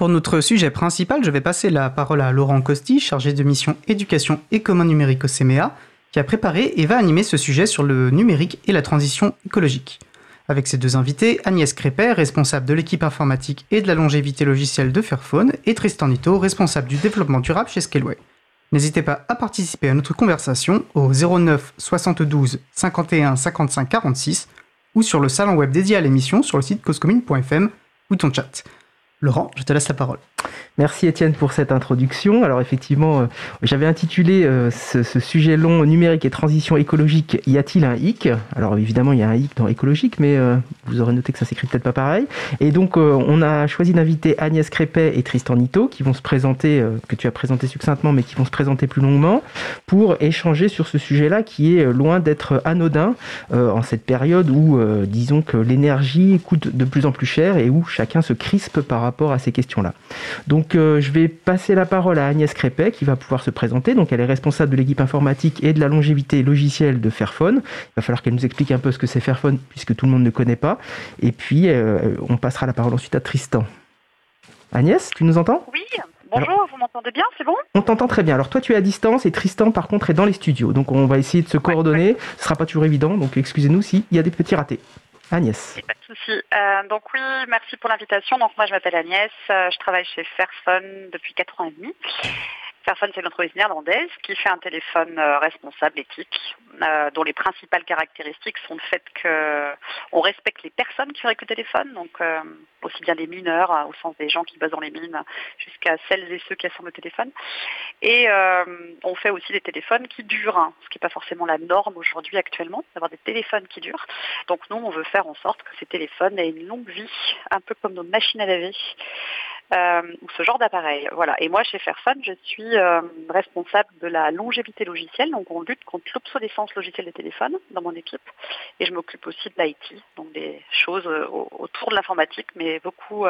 Pour notre sujet principal, je vais passer la parole à Laurent Costi, chargé de mission éducation et commun numérique au CMEA, qui a préparé et va animer ce sujet sur le numérique et la transition écologique. Avec ses deux invités, Agnès Crépet, responsable de l'équipe informatique et de la longévité logicielle de Fairphone, et Tristan Nito, responsable du développement durable chez Scaleway. N'hésitez pas à participer à notre conversation au 09 72 51 55 46 ou sur le salon web dédié à l'émission sur le site causecommune.fm ou ton chat. Laurent, je te laisse la parole. Merci Étienne pour cette introduction. Alors effectivement, euh, j'avais intitulé euh, ce, sujet long numérique et transition écologique, y a-t-il un hic? Alors évidemment, il y a un hic dans écologique, mais euh, vous aurez noté que ça s'écrit peut-être pas pareil. Et donc on a choisi d'inviter Agnès Crépet et Tristan Nito, qui vont se présenter, que tu as présenté succinctement, mais qui vont se présenter plus longuement, pour échanger sur ce sujet-là qui est loin d'être anodin en cette période où, disons que l'énergie coûte de plus en plus cher et où chacun se crispe par rapport à ces questions-là. Donc euh, je vais passer la parole à Agnès Crépet qui va pouvoir se présenter. Donc elle est responsable de l'équipe informatique et de la longévité logicielle de Fairphone. Il va falloir qu'elle nous explique un peu ce que c'est Fairphone puisque tout le monde ne connaît pas. Et puis euh, on passera la parole ensuite à Tristan. Agnès, tu nous entends? Oui. Bonjour, vous m'entendez bien, c'est bon? On t'entend très bien. Alors toi tu es à distance et Tristan par contre est dans les studios. Donc on va essayer de se coordonner. Ce ne sera pas toujours évident, donc excusez-nous s'il y a des petits ratés. Agnès. Pas de souci. Euh, donc oui, merci pour l'invitation. Donc moi je m'appelle Agnès, euh, je travaille chez Fairphone depuis 4 ans et demi. Fairphone, c'est une entreprise néerlandaise qui fait un téléphone euh, responsable, éthique, euh, dont les principales caractéristiques sont le fait qu'on respecte les personnes qui fabriquent le téléphone, donc euh, aussi bien les mineurs, au sens des gens qui bossent dans les mines, jusqu'à celles et ceux qui assemblent le téléphone. Et on fait aussi des téléphones qui durent, hein, ce qui n'est pas forcément la norme aujourd'hui actuellement, d'avoir des téléphones qui durent. Donc nous, on veut faire en sorte que ces téléphones aient une longue vie, un peu comme nos machines à laver. Euh, ou ce genre d'appareil. Voilà. Et moi, chez Fairphone, je suis euh, responsable de la longévité logicielle. Donc, on lutte contre l'obsolescence logicielle des téléphones dans mon équipe. Et je m'occupe aussi de l'IT, donc des choses euh, autour de l'informatique, mais beaucoup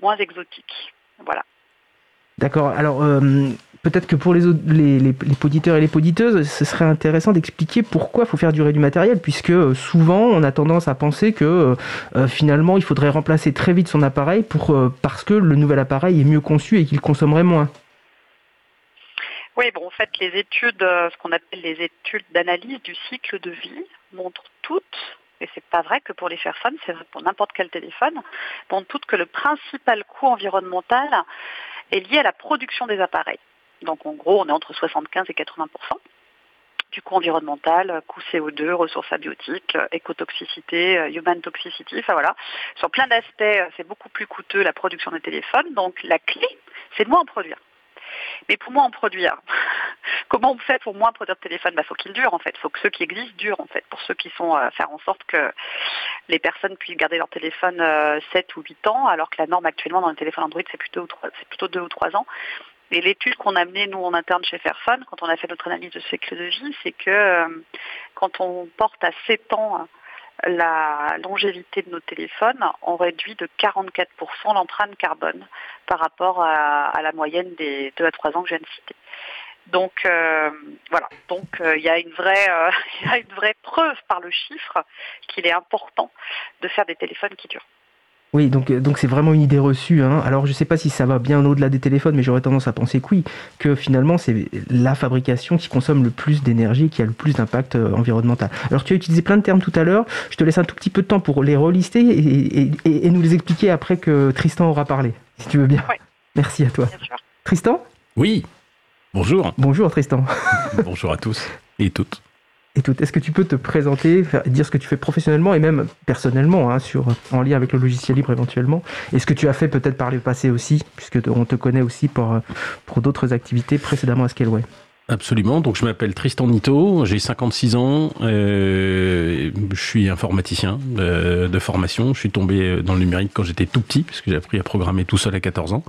moins exotiques. Voilà. D'accord. Alors, peut-être que pour les, les, et les poditeuses, ce serait intéressant d'expliquer pourquoi il faut faire durer du matériel, puisque euh, souvent on a tendance à penser que euh, euh, finalement il faudrait remplacer très vite son appareil pour, parce que le nouvel appareil est mieux conçu et qu'il consommerait moins. Oui, bon, en fait, les études, ce qu'on appelle les études d'analyse du cycle de vie, montrent toutes et c'est pas vrai que pour les Fairphone, c'est vrai pour n'importe quel téléphone, montrent toutes que le principal coût environnemental est lié à la production des appareils. Donc en gros, on est entre 75 et 80% du coût environnemental, coût CO2, ressources abiotiques, écotoxicité, euh, human toxicity, enfin voilà. Sur plein d'aspects, euh, c'est beaucoup plus coûteux la production des téléphones. Donc la clé, c'est de moins en produire. Mais pour moins en produire, comment on fait pour moins produire de téléphone Il bah, faut qu'ils durent en fait. Il faut que ceux qui existent durent en fait. Pour ceux qui sont euh, faire en sorte que les personnes puissent garder leur téléphone 7 ou 8 ans, alors que la norme actuellement dans les téléphones Android c'est plutôt, c'est plutôt 2 ou 3 ans. Et l'étude qu'on a menée, nous, en interne chez Fairphone, quand on a fait notre analyse de cycle de vie, c'est que euh, quand on porte à 7 ans la longévité de nos téléphones, on réduit de 44% l'empreinte carbone par rapport à, la moyenne des 2 à 3 ans que je viens de citer. Donc euh, voilà, donc euh, il y, y a une vraie preuve par le chiffre qu'il est important de faire des téléphones qui durent. Oui, donc euh, donc c'est vraiment une idée reçue. Hein. Alors je ne sais pas si ça va bien au-delà des téléphones, mais j'aurais tendance à penser que oui, que finalement c'est la fabrication qui consomme le plus d'énergie, qui a le plus d'impact euh, environnemental. Alors tu as utilisé plein de termes tout à l'heure. Je te laisse un tout petit peu de temps pour les relister et, nous les expliquer après que Tristan aura parlé, si tu veux bien. Merci à toi. Tristan? Oui. Bonjour. Bonjour Tristan. Bonjour à tous et toutes et tout. Est-ce que tu peux te présenter, dire ce que tu fais professionnellement et même personnellement, hein, en lien avec le logiciel libre éventuellement, et ce que tu as fait peut-être par le passé aussi, puisque on te connaît aussi pour, d'autres activités précédemment à Scaleway Absolument. Donc, je m'appelle Tristan Nito, j'ai 56 ans, euh, je suis informaticien de, de, formation. Je suis tombé dans le numérique quand j'étais tout petit, puisque j'ai appris à programmer tout seul à 14 ans.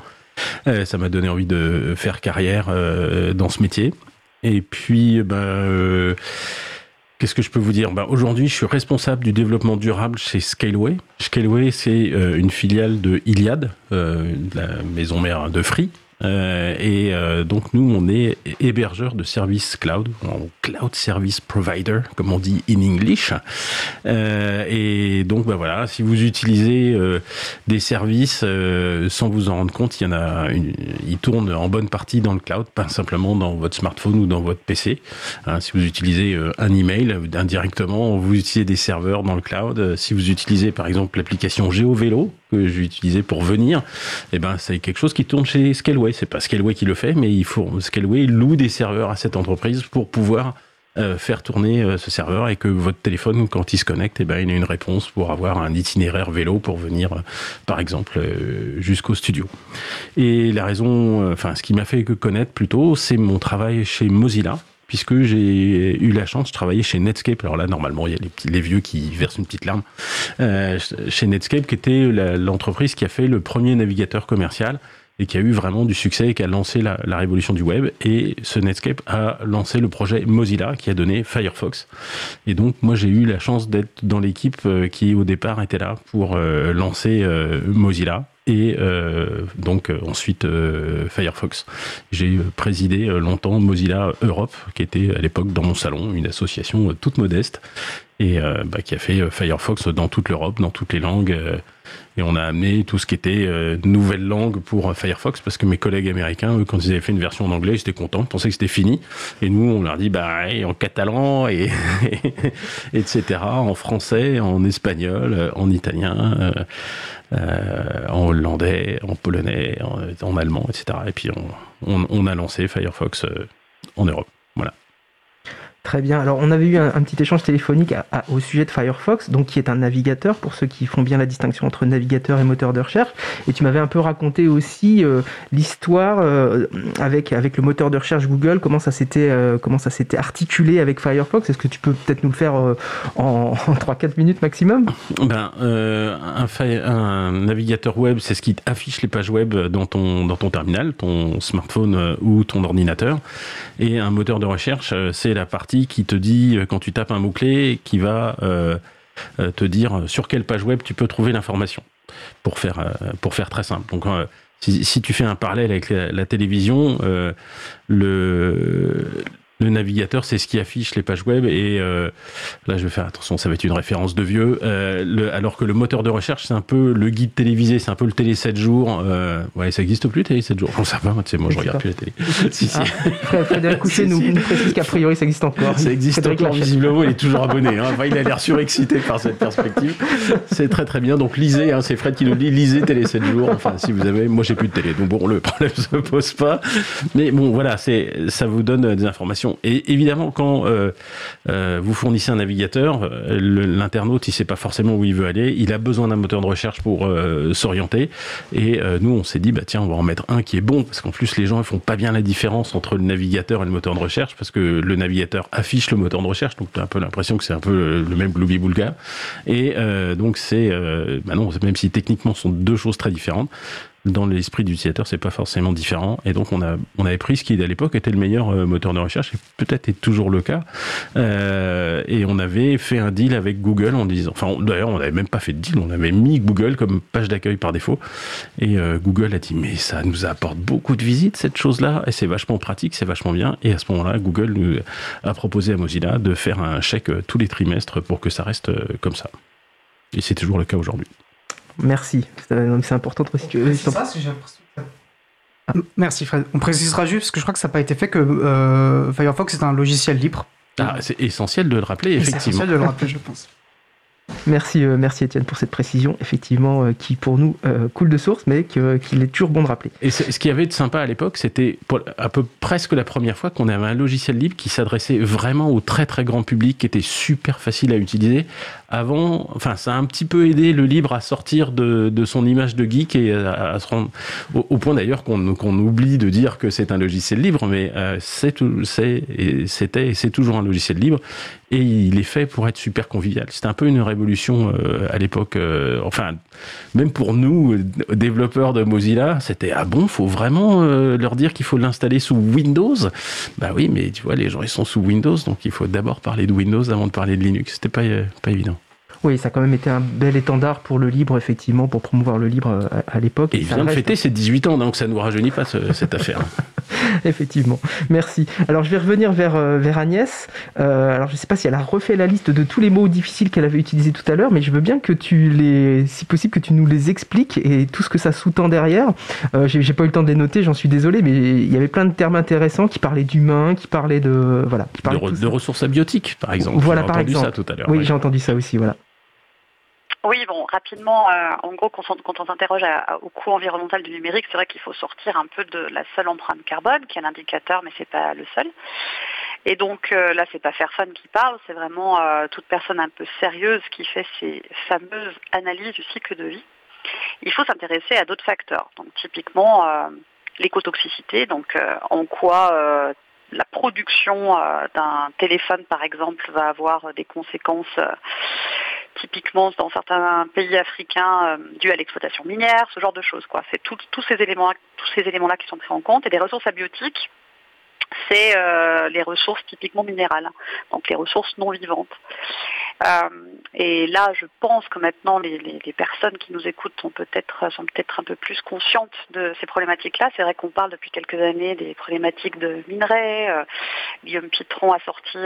Euh, ça m'a donné envie de faire carrière euh, dans ce métier. Et puis, ben, euh, Qu'est-ce que je peux vous dire? Bah, Aujourd'hui, je suis responsable du développement durable chez Scaleway. Scaleway, c'est une filiale de Iliad, la maison mère de Free, euh, et euh, donc nous, on est hébergeur de services cloud, cloud service provider, comme on dit in English. Euh, et donc, bah voilà, si vous utilisez des services sans vous en rendre compte, il y en a, une, ils tournent en bonne partie dans le cloud, pas simplement dans votre smartphone ou dans votre PC. Hein, si vous utilisez un email indirectement, vous utilisez des serveurs dans le cloud. Si vous utilisez par exemple l'application GeoVélo que j'ai utilisé pour venir, eh ben c'est quelque chose qui tourne chez Scaleway c'est pas Scaleway qui le fait, mais il faut Scaleway loue des serveurs à cette entreprise pour pouvoir euh, faire tourner euh, ce serveur et que votre téléphone, quand il se connecte, eh ben, il a une réponse pour avoir un itinéraire vélo pour venir, euh, par exemple, jusqu'au studio. Et la raison, enfin, ce qui m'a fait connaître plutôt, c'est mon travail chez Mozilla puisque j'ai eu la chance de travailler chez Netscape. Alors là, normalement, il y a les, vieux qui versent une petite larme. chez Netscape, qui était l'entreprise qui a fait le premier navigateur commercial et qui a eu vraiment du succès et qui a lancé la, révolution du web. Et ce Netscape a lancé le projet Mozilla qui a donné Firefox. Et donc moi j'ai eu la chance d'être dans l'équipe euh, qui au départ était là pour euh, lancer euh, Mozilla et donc ensuite Firefox. J'ai présidé longtemps Mozilla Europe, qui était à l'époque dans mon salon, une association toute modeste, et bah, qui a fait Firefox dans toute l'Europe, dans toutes les langues. Et on a amené tout ce qui était euh, nouvelle langue pour Firefox parce que mes collègues américains, eux, quand ils avaient fait une version en anglais, ils étaient contents, ils pensaient que c'était fini. Et nous, on leur dit, bah, en catalan et, etc., en français, en espagnol, en italien, euh, euh, en hollandais, en polonais, en, allemand, etc. Et puis on, on a lancé Firefox en Europe. Voilà. Très bien. Alors, on avait eu un, petit échange téléphonique au sujet de Firefox, donc qui est un navigateur pour ceux qui font bien la distinction entre navigateur et moteur de recherche. Et tu m'avais un peu raconté aussi euh, l'histoire euh, avec avec le moteur de recherche Google, comment ça s'était euh, comment ça s'était articulé avec Firefox. Est-ce que tu peux peut-être nous le faire en, en 3-4 minutes maximum? Ben, un, un, navigateur web, c'est ce qui affiche les pages web dans ton dans ton terminal, ton smartphone ou ton ordinateur. Et un moteur de recherche, c'est la partie qui te dit, euh, quand tu tapes un mot-clé, qui va euh, euh, te dire sur quelle page web tu peux trouver l'information, pour faire, pour faire très simple. Donc, si, tu fais un parallèle avec la, télévision, le, le navigateur, c'est ce qui affiche les pages web. Et euh, là, je vais faire attention, ça va être une référence de vieux. Euh, le, alors que le moteur de recherche, c'est un peu le guide télévisé, c'est un peu le télé 7 jours. Euh, ouais, ça n'existe plus, télé 7 jours. On sait pas, tu sais, moi, je regarde plus la télé. si, si. Ah, Frédéric Couchet nous, nous précise qu'a priori, ça existe encore. Ça existe encore, visiblement, il est toujours abonné. Hein. Enfin, il a l'air surexcité par cette perspective. C'est très, très bien. Donc, lisez, hein, c'est Fred qui nous dit, lisez télé 7 jours. Enfin, si vous avez, moi, j'ai plus de télé. Donc, bon, le problème se pose pas. Mais bon, voilà, c'est, ça vous donne des informations et évidemment, quand euh, euh, vous fournissez un navigateur, euh, l'internaute, il sait pas forcément où il veut aller. Il a besoin d'un moteur de recherche pour s'orienter. Et nous, on s'est dit, bah tiens, on va en mettre un qui est bon, parce qu'en plus, les gens ne font pas bien la différence entre le navigateur et le moteur de recherche, parce que le navigateur affiche le moteur de recherche, donc tu as un peu l'impression que c'est un peu le même gloubi boulga. Et donc c'est, bah non, même si techniquement ce sont deux choses très différentes, dans l'esprit d'utilisateur, c'est pas forcément différent. Et donc, on, a, on avait pris ce qui, à l'époque, était le meilleur euh, moteur de recherche, et peut-être est toujours le cas. Euh, et on avait fait un deal avec Google en disant, enfin, d'ailleurs, on n'avait même pas fait de deal, on avait mis Google comme page d'accueil par défaut. Et euh, Google a dit, mais ça nous apporte beaucoup de visites, cette chose-là, et c'est vachement pratique, c'est vachement bien. Et à ce moment-là, Google nous a proposé à Mozilla de faire un chèque tous les trimestres pour que ça reste comme ça. Et c'est toujours le cas aujourd'hui. Merci. C'est important de préciser. Merci Fred. On précisera juste parce que je crois que ça n'a pas été fait que euh, Firefox est un logiciel libre. Ah, c'est essentiel de le rappeler, effectivement. C'est essentiel de le rappeler, je pense. Merci, euh, merci Étienne pour cette précision, effectivement, euh, qui pour nous coule de source, mais qu'il est toujours bon de rappeler. Et ce qu'il y avait de sympa à l'époque, c'était à peu presque la première fois qu'on avait un logiciel libre qui s'adressait vraiment au très très grand public, qui était super facile à utiliser, avant, enfin, ça a un petit peu aidé le libre à sortir de, de son image de geek et à, se rendre au, point d'ailleurs qu'on qu'on oublie de dire que c'est un logiciel libre, mais euh, c'était et c'est toujours un logiciel libre et il est fait pour être super convivial. C'était un peu une révolution euh, à l'époque. Euh, enfin, même pour nous développeurs de Mozilla, c'était ah bon, faut vraiment euh, leur dire qu'il faut l'installer sous Windows? Bah oui, mais tu vois, les gens ils sont sous Windows, donc il faut d'abord parler de Windows avant de parler de Linux. C'était pas pas évident. Oui, ça a quand même été un bel étendard pour le libre, effectivement, pour promouvoir le libre à, l'époque. Et, il vient de fêter ses 18 ans, donc ça ne nous rajeunit pas cette affaire. effectivement, merci. Alors je vais revenir vers, vers Agnès. alors je ne sais pas si elle a refait la liste de tous les mots difficiles qu'elle avait utilisés tout à l'heure, mais je veux bien que tu les, si possible, que tu nous les expliques et tout ce que ça sous-tend derrière. J'ai pas eu le temps de les noter, j'en suis désolé, mais il y avait plein de termes intéressants qui parlaient d'humain, qui parlaient de voilà, qui parlaient de, ressources abiotiques, par exemple. Voilà, par exemple. ça tout à l'heure. Oui, j'ai entendu ça aussi, voilà. Oui, bon, rapidement, euh, en gros, quand on, s'interroge au coût environnemental du numérique, c'est vrai qu'il faut sortir un peu de la seule empreinte carbone, qui est un indicateur, mais c'est pas le seul. Et donc euh, là, c'est pas Fairphone qui parle, c'est vraiment euh, toute personne un peu sérieuse qui fait ces fameuses analyses du cycle de vie. Il faut s'intéresser à d'autres facteurs. Donc typiquement l'écotoxicité, donc en quoi la production d'un téléphone, par exemple, va avoir des conséquences typiquement dans certains pays africains euh, dû à l'exploitation minière, ce genre de choses. C'est tous ces éléments, tous ces éléments-là qui sont pris en compte et des ressources abiotiques. C'est euh, les ressources typiquement minérales, donc les ressources non vivantes. Euh, et là, je pense que maintenant, les, personnes qui nous écoutent sont peut-être peut-être un peu plus conscientes de ces problématiques-là. C'est vrai qu'on parle depuis quelques années des problématiques de minerais. Euh, Guillaume Pitron a sorti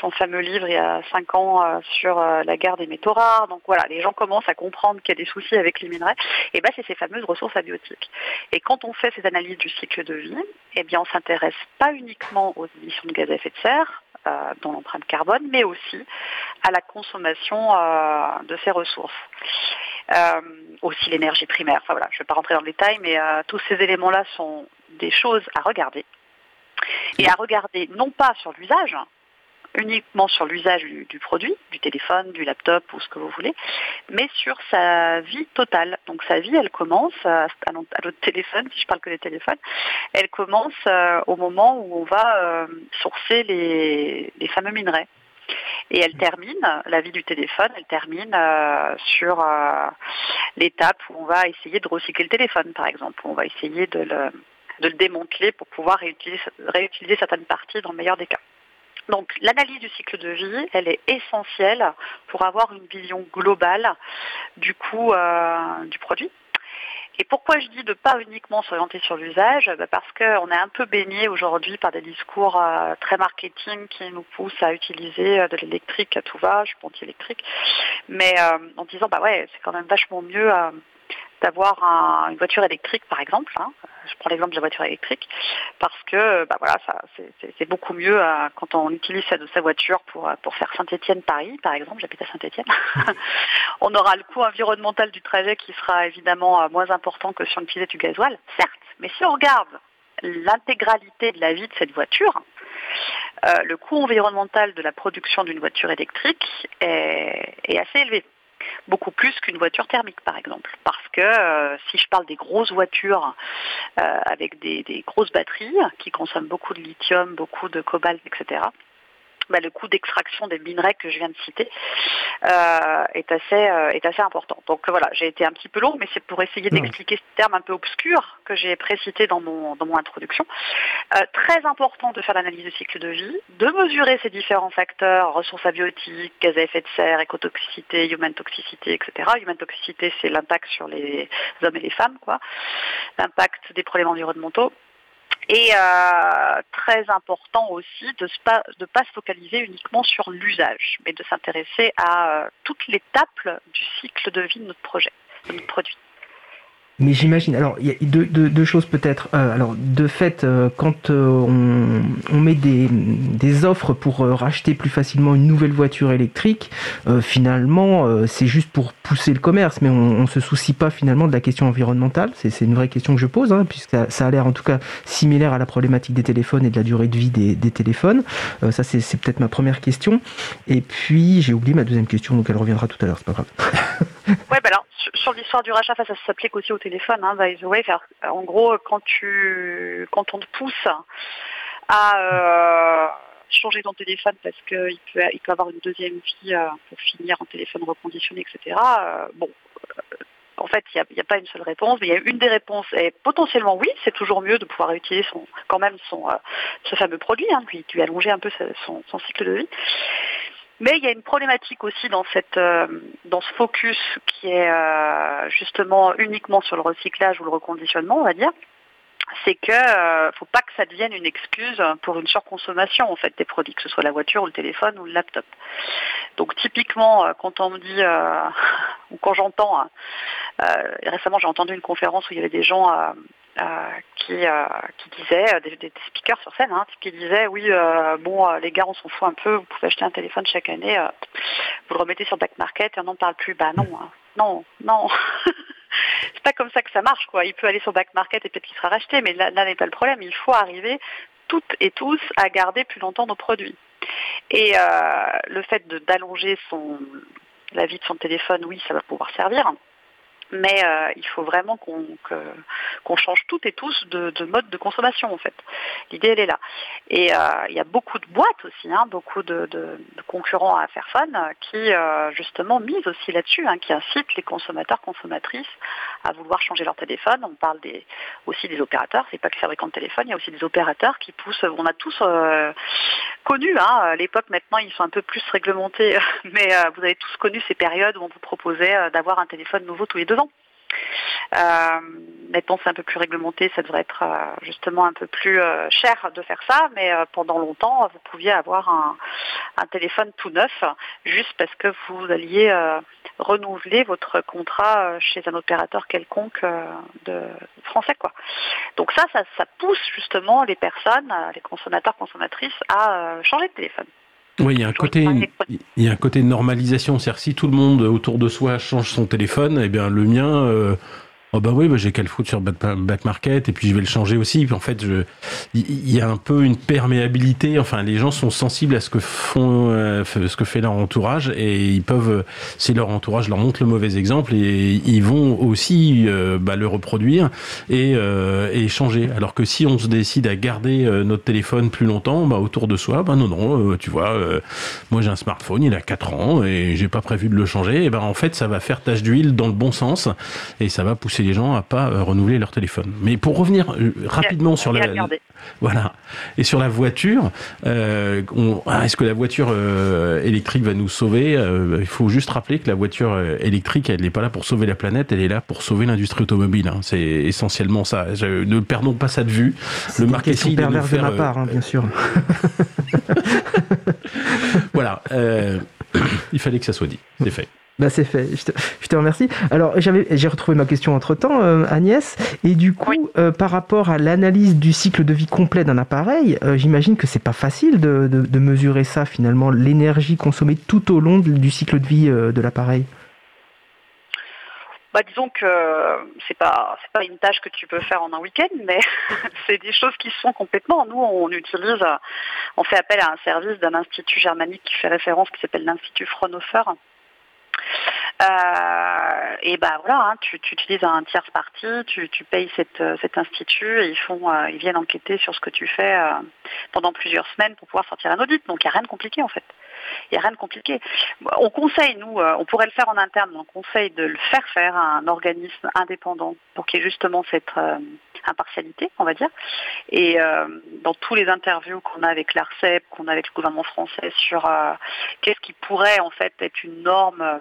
son fameux livre il y a cinq ans sur la guerre des métaux rares. Donc voilà, les gens commencent à comprendre qu'il y a des soucis avec les minerais. Et ben, c'est ces fameuses ressources abiotiques. Et quand on fait ces analyses du cycle de vie, eh bien, on s'intéresse pas uniquement aux émissions de gaz à effet de serre, euh, dans l'empreinte carbone, mais aussi à la consommation euh, de ces ressources. Euh, aussi l'énergie primaire. Enfin voilà, je ne vais pas rentrer dans le détail, mais tous ces éléments-là sont des choses à regarder. Et à regarder non pas sur l'usage, uniquement sur l'usage du, produit, du téléphone, du laptop ou ce que vous voulez, mais sur sa vie totale. Donc sa vie, elle commence à, notre téléphone, si je parle que des téléphones, elle commence euh, au moment où on va euh, sourcer les, fameux minerais. Et elle termine, la vie du téléphone, elle termine euh, sur l'étape où on va essayer de recycler le téléphone, par exemple. On va essayer de le, démanteler pour pouvoir réutiliser certaines parties dans le meilleur des cas. Donc l'analyse du cycle de vie, elle est essentielle pour avoir une vision globale du coût euh, du produit. Et pourquoi je dis de pas uniquement s'orienter sur l'usage? Bah, Parce qu'on est un peu baigné aujourd'hui par des discours euh, très marketing qui nous poussent à utiliser euh, de l'électrique à tout va, je suis anti-électrique, mais en disant bah ouais, c'est quand même vachement mieux d'avoir une voiture électrique par exemple. Hein. Je prends l'exemple de la voiture électrique parce que bah voilà, c'est beaucoup mieux euh, quand on utilise sa, sa voiture pour, euh, pour faire Saint-Étienne-Paris, par exemple. J'habite à Saint-Étienne. on aura le coût environnemental du trajet qui sera évidemment euh, moins important que si on utilisait du gasoil, certes. Mais si on regarde l'intégralité de la vie de cette voiture, le coût environnemental de la production d'une voiture électrique est assez élevé beaucoup plus qu'une voiture thermique par exemple. Parce que euh, si je parle des grosses voitures euh, avec des, grosses batteries qui consomment beaucoup de lithium, beaucoup de cobalt, etc., bah, le coût d'extraction des minerais que je viens de citer euh, est, assez, euh, est assez important. Donc voilà, j'ai été un petit peu long, mais c'est pour essayer d'expliquer ce terme un peu obscur que j'ai précité dans mon, dans mon introduction. Euh, très important de faire l'analyse du cycle de vie, de mesurer ces différents facteurs, ressources abiotiques, gaz à effet de serre, écotoxicité, human toxicité, etc. Human toxicité, c'est l'impact sur les hommes et les femmes, quoi. L'impact des problèmes environnementaux et euh, très important aussi de ne pas, se focaliser uniquement sur l'usage, mais de s'intéresser à euh, toute l'étape du cycle de vie de notre projet, de notre produit. Mais j'imagine, alors il y a deux, choses peut-être. Euh, alors de fait, euh, quand euh, on, met des, offres pour racheter plus facilement une nouvelle voiture électrique, finalement c'est juste pour pousser le commerce, mais on, ne se soucie pas finalement de la question environnementale. C'est une vraie question que je pose, hein, puisque ça, a l'air en tout cas similaire à la problématique des téléphones et de la durée de vie des, des téléphones. ça c'est peut-être ma première question. Et puis j'ai oublié ma deuxième question, donc elle reviendra tout à l'heure, c'est pas grave. ouais, bah alors sur l'histoire du rachat, ça s'applique aussi au téléphone, hein, by the way. En gros, quand on te pousse à euh, changer ton téléphone parce qu'il peut, avoir une deuxième vie euh, pour finir en téléphone reconditionné, etc. Euh, bon, en fait, il n'y a, pas une seule réponse, mais une des réponses et potentiellement oui, c'est toujours mieux de pouvoir utiliser quand même son, ce fameux produit, hein, puis tu allongé un peu son cycle de vie. Mais il y a une problématique aussi dans, cette, dans ce focus qui est justement uniquement sur le recyclage ou le reconditionnement, on va dire c'est que ne faut pas que ça devienne une excuse pour une surconsommation en fait des produits, que ce soit la voiture ou le téléphone ou le laptop. Donc typiquement, quand on me dit ou quand j'entends, hein, récemment j'ai entendu une conférence où il y avait des gens euh, qui, euh, qui disait, euh, des, speakers sur scène, hein, qui disaient oui, bon, les gars, on s'en fout un peu, vous pouvez acheter un téléphone chaque année, vous le remettez sur Back Market et on n'en parle plus. Bah non, hein. non, non. c'est pas comme ça que ça marche, quoi. Il peut aller sur Back Market et peut-être qu'il sera racheté, mais là, là n'est pas le problème. Il faut arriver toutes et tous à garder plus longtemps nos produits. Et le fait d'allonger la vie de son téléphone, oui, ça va pouvoir servir mais euh, il faut vraiment qu'on change toutes et tous de, mode de consommation en fait. L'idée elle est là. Et euh, il y a beaucoup de boîtes aussi, hein, beaucoup de, concurrents à Fairphone qui euh, justement misent aussi là-dessus, hein, qui incitent les consommateurs, consommatrices à vouloir changer leur téléphone. On parle aussi des opérateurs, c'est pas que les fabricants de téléphone, il y a aussi des opérateurs qui poussent. On a tous connu, hein, à l'époque maintenant ils sont un peu plus réglementés, mais vous avez tous connu ces périodes où on vous proposait d'avoir un téléphone nouveau tous les deux ans. Euh, maintenant, c'est un peu plus réglementé, ça devrait être euh, justement un peu plus euh, cher de faire ça, mais pendant longtemps, vous pouviez avoir un, téléphone tout neuf juste parce que vous alliez renouveler votre contrat chez un opérateur quelconque français. Donc ça, ça pousse justement les personnes, les consommateurs, consommatrices à changer de téléphone. Oui, il y a un côté, il y a un côté normalisation. C'est-à-dire si tout le monde autour de soi change son téléphone, eh bien le mien, euh, Oh bah oui, bah j'ai qu'à le foutre sur Back Market et puis je vais le changer aussi. en fait, il y a un peu une perméabilité. Enfin, les gens sont sensibles à ce que font, euh, ce que fait leur entourage et ils peuvent, si leur entourage leur montre le mauvais exemple, et ils vont aussi euh, bah, le reproduire et, euh, et changer. Alors que si on se décide à garder notre téléphone plus longtemps, bah autour de soi, bah non non, tu vois, moi j'ai un smartphone, il a 4 ans et j'ai pas prévu de le changer. Et ben en fait, ça va faire tache d'huile dans le bon sens et ça va pousser les gens à pas euh, renouveler leur téléphone. Mais pour revenir euh, rapidement sur la, voilà et sur la voiture, euh, ah, est-ce que la voiture électrique va nous sauver Il faut juste rappeler que la voiture électrique, elle n'est pas là pour sauver la planète, elle est là pour sauver l'industrie automobile. Hein. C'est essentiellement ça. ne perdons pas ça de vue. Le marketing de, faire, de ma part, hein, bien sûr. voilà. il fallait que ça soit dit. C'est fait. Bah c'est fait, je te, remercie. Alors j'ai retrouvé ma question entre temps, euh, Agnès, et du coup, euh, par rapport à l'analyse du cycle de vie complet d'un appareil, euh, j'imagine que c'est pas facile de, mesurer ça finalement, l'énergie consommée tout au long du cycle de vie de l'appareil. Bah, disons que c'est pas c'est pas une tâche que tu peux faire en un week-end, mais c'est des choses qui se font complètement. Nous, on utilise, on fait appel à un service d'un institut germanique qui fait référence, qui s'appelle l'Institut Fraunhofer, euh, et ben voilà, hein, tu, utilises un tierce parti, tu, payes euh, cet institut et ils font, euh, ils viennent enquêter sur ce que tu fais pendant plusieurs semaines pour pouvoir sortir un audit. Donc il n'y a rien de compliqué en fait. Il n'y a rien de compliqué. On conseille, nous, on pourrait le faire en interne, mais on conseille de le faire faire à un organisme indépendant pour qu'il y ait justement cette impartialité, on va dire. Et dans tous les interviews qu'on a avec l'ARCEP, qu'on a avec le gouvernement français sur qu'est-ce qui pourrait en fait être une norme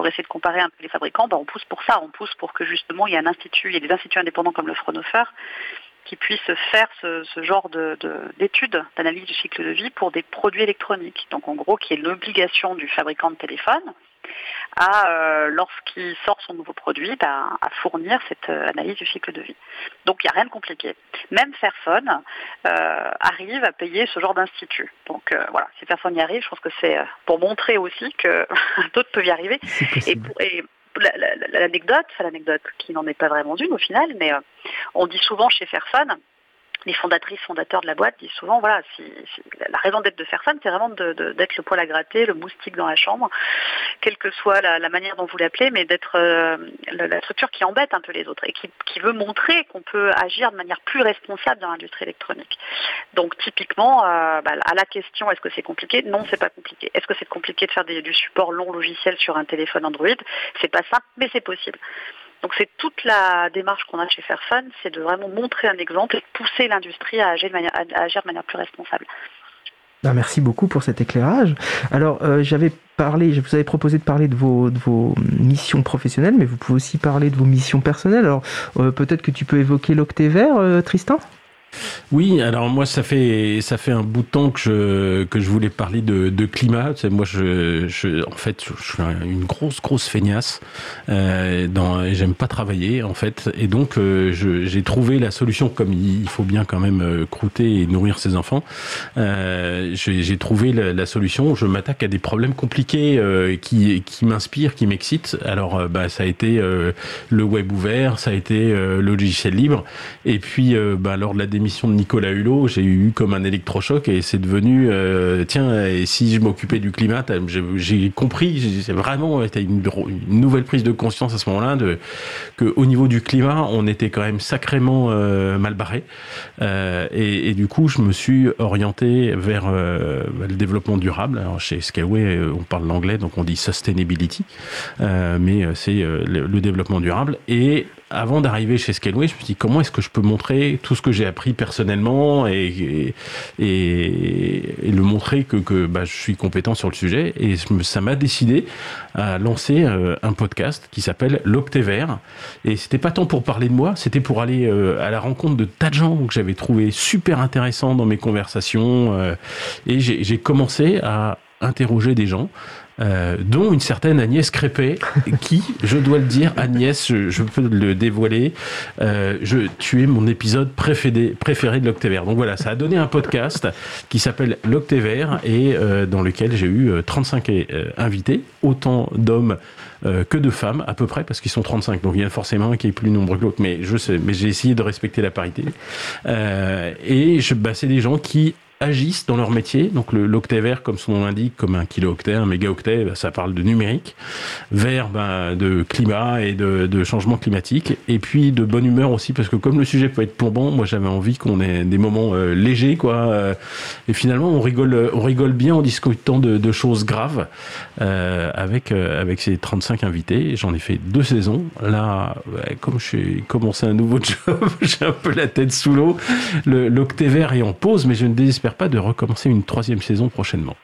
pour essayer de comparer un peu les fabricants, ben, on pousse pour ça, on pousse pour que justement il y ait un institut, il y ait des instituts indépendants comme le Fraunhofer qui puissent faire ce, genre d'études, d'analyse du cycle de vie pour des produits électroniques. Donc en gros, qui est l'obligation du fabricant de téléphone à, euh, lorsqu'il sort son nouveau produit, ben, à fournir cette euh, analyse du cycle de vie. Donc il n'y a rien de compliqué. Même Fairphone euh, arrive à payer ce genre d'institut. Donc voilà, si personne y arrive, je pense que c'est pour montrer aussi que d'autres peuvent y arriver. Et, l'anecdote, l'anecdote qui n'en est pas vraiment une au final, mais on dit souvent chez Fairphone, les fondatrices, fondateurs de la boîte disent souvent, voilà, si, la raison d'être de faire ça, c'est vraiment d'être le poil à gratter, le moustique dans la chambre, quelle que soit la, manière dont vous l'appelez, mais d'être euh, la, structure qui embête un peu les autres et qui, veut montrer qu'on peut agir de manière plus responsable dans l'industrie électronique. Donc typiquement, euh, bah, à la question, est-ce que c'est compliqué? Non, c'est pas compliqué. Est-ce que c'est compliqué de faire du support long logiciel sur un téléphone Android? C'est pas simple, mais c'est possible. Donc c'est toute la démarche qu'on a chez Fairphone, c'est de vraiment montrer un exemple et pousser l'industrie à agir de manière, plus responsable. Ben, merci beaucoup pour cet éclairage. Alors, j'avais parlé, je vous avais proposé de parler de vos, de vos missions professionnelles, mais vous pouvez aussi parler de vos missions personnelles. Alors, peut-être que tu peux évoquer l'octet Tristan? Oui, alors moi ça fait ça fait un bout de temps que je que je voulais parler de, climat. moi je, en fait je, suis une grosse grosse feignasse. Euh, j'aime pas travailler en fait et donc euh, j'ai trouvé la solution comme il faut bien quand même euh, croûter et nourrir ses enfants. J'ai trouvé la, solution. Je m'attaque à des problèmes compliqués qui qui m'inspirent, qui m'excitent. Alors bah ça a été le web ouvert, ça a été le logiciel libre et puis bah lors de la mission de Nicolas Hulot, j'ai eu comme un électrochoc et c'est devenu euh, tiens et si je m'occupais du climat, j'ai compris, c'est vraiment une, une, nouvelle prise de conscience à ce moment-là de que au niveau du climat, on était quand même sacrément euh, mal barré euh, et, du coup, je me suis orienté vers le développement durable. Alors chez euh, on parle l'anglais, donc on dit sustainability, mais c'est le, le développement durable et avant d'arriver chez Scaleway, je me dit comment est-ce que je peux montrer tout ce que j'ai appris personnellement et, et, et, le montrer que, que bah, je suis compétent sur le sujet? Et ça m'a décidé à lancer euh, un podcast qui s'appelle L'Octévert. Et c'était pas tant pour parler de moi, c'était pour aller euh, à la rencontre de tas de gens que j'avais trouvé super intéressants dans mes conversations. Euh, et j'ai commencé à interroger des gens euh, dont une certaine Agnès Crépet, qui, je dois le dire, Agnès, je, peux le dévoiler, euh, je, tu es mon épisode préféré, préféré de l'Octévert. Donc voilà, ça a donné un podcast qui s'appelle L'Octévert et euh, dans lequel j'ai eu 35 invités, autant d'hommes que de femmes à peu près parce qu'ils sont 35 donc il y en a forcément un qui est plus nombreux que l'autre mais je sais mais j'ai essayé de respecter la parité et je bah, c'est des gens qui agissent dans leur métier. Donc l'octet comme son nom l'indique, comme un kilo-octet, un méga-octet, bah, ça parle de numérique. Vert, ben, de climat et de, changement climatique. Et puis de bonne humeur aussi, parce que comme le sujet peut être plombant, moi j'avais envie qu'on ait des moments euh, légers, quoi. Euh, et finalement, on rigole, on rigole bien en discutant de, choses graves euh, avec avec ces 35 invités. J'en ai fait deux saisons. Là, comme je suis commencé un nouveau job, j'ai un peu la tête sous l'eau. L'octet vert est en pause, mais je ne désespère pas de recommencer une troisième saison prochainement.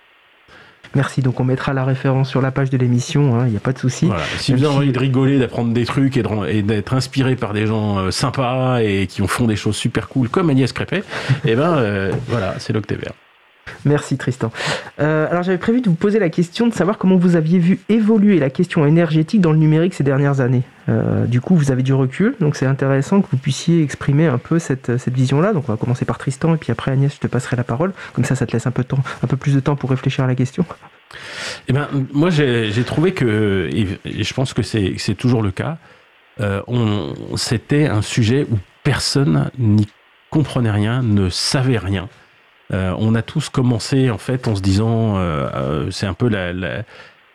Merci, donc on mettra la référence sur la page de l'émission, il hein, n'y a pas de souci. Si vous avez envie de rigoler, d'apprendre des trucs et d'être inspiré par des gens euh, sympas et qui font des choses super cool comme Agnès Crépet, et eh ben euh, voilà, c'est l'Octévert. Merci Tristan. Euh, alors j'avais prévu de vous poser la question de savoir comment vous aviez vu évoluer la question énergétique dans le numérique ces dernières années. Euh, du coup, vous avez du recul, donc c'est intéressant que vous puissiez exprimer un peu cette, cette vision-là. Donc on va commencer par Tristan et puis après Agnès, je te passerai la parole. Comme ça, ça te laisse un peu, de temps, un peu plus de temps pour réfléchir à la question. Eh ben, moi j'ai trouvé que, et je pense que c'est toujours le cas, euh, c'était un sujet où personne n'y comprenait rien, ne savait rien. Euh, on a tous commencé en fait en se disant, euh, euh, c'est un peu la, la,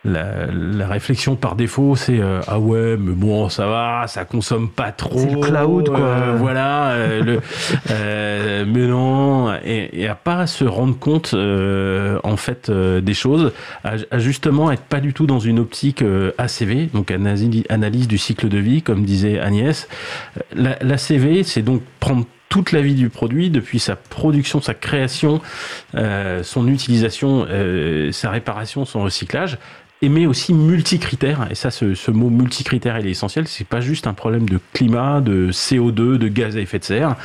la, réflexion par défaut, c'est ah ouais, mais bon, ça va, ça consomme pas trop. C'est le cloud, quoi. voilà, le, mais non, et, à pas se rendre compte en fait des choses, à, justement être pas du tout dans une optique ACV, donc analyse, analyse du cycle de vie, comme disait Agnès. L'ACV, c'est donc prendre toute la vie du produit, depuis sa production, sa création, euh, son utilisation, euh, sa réparation, son recyclage, mais aussi multicritères. Et ça, ce, mot multicritère, il est essentiel. C'est pas juste un problème de climat, de CO2, de gaz à effet de serre.